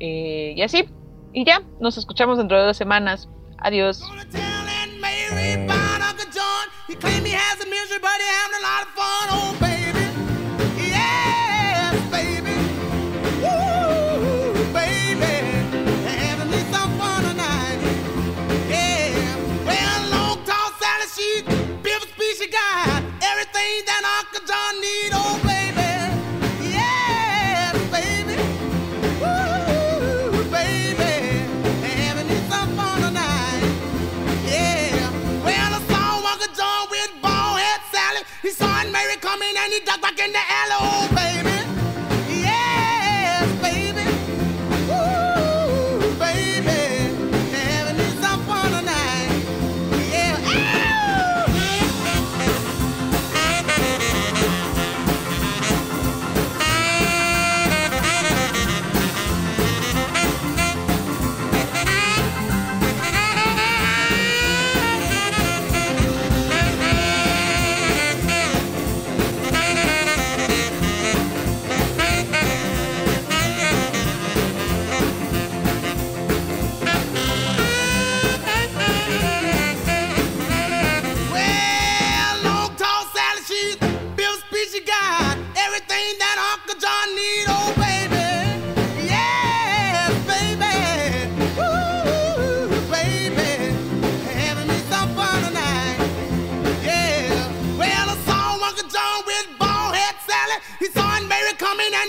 eh, y así. Y ya, nos escuchamos dentro de dos semanas. Adiós. He saw Mary coming and he ducked back in the alley. Oh,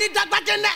ẹni dàgbà your náà.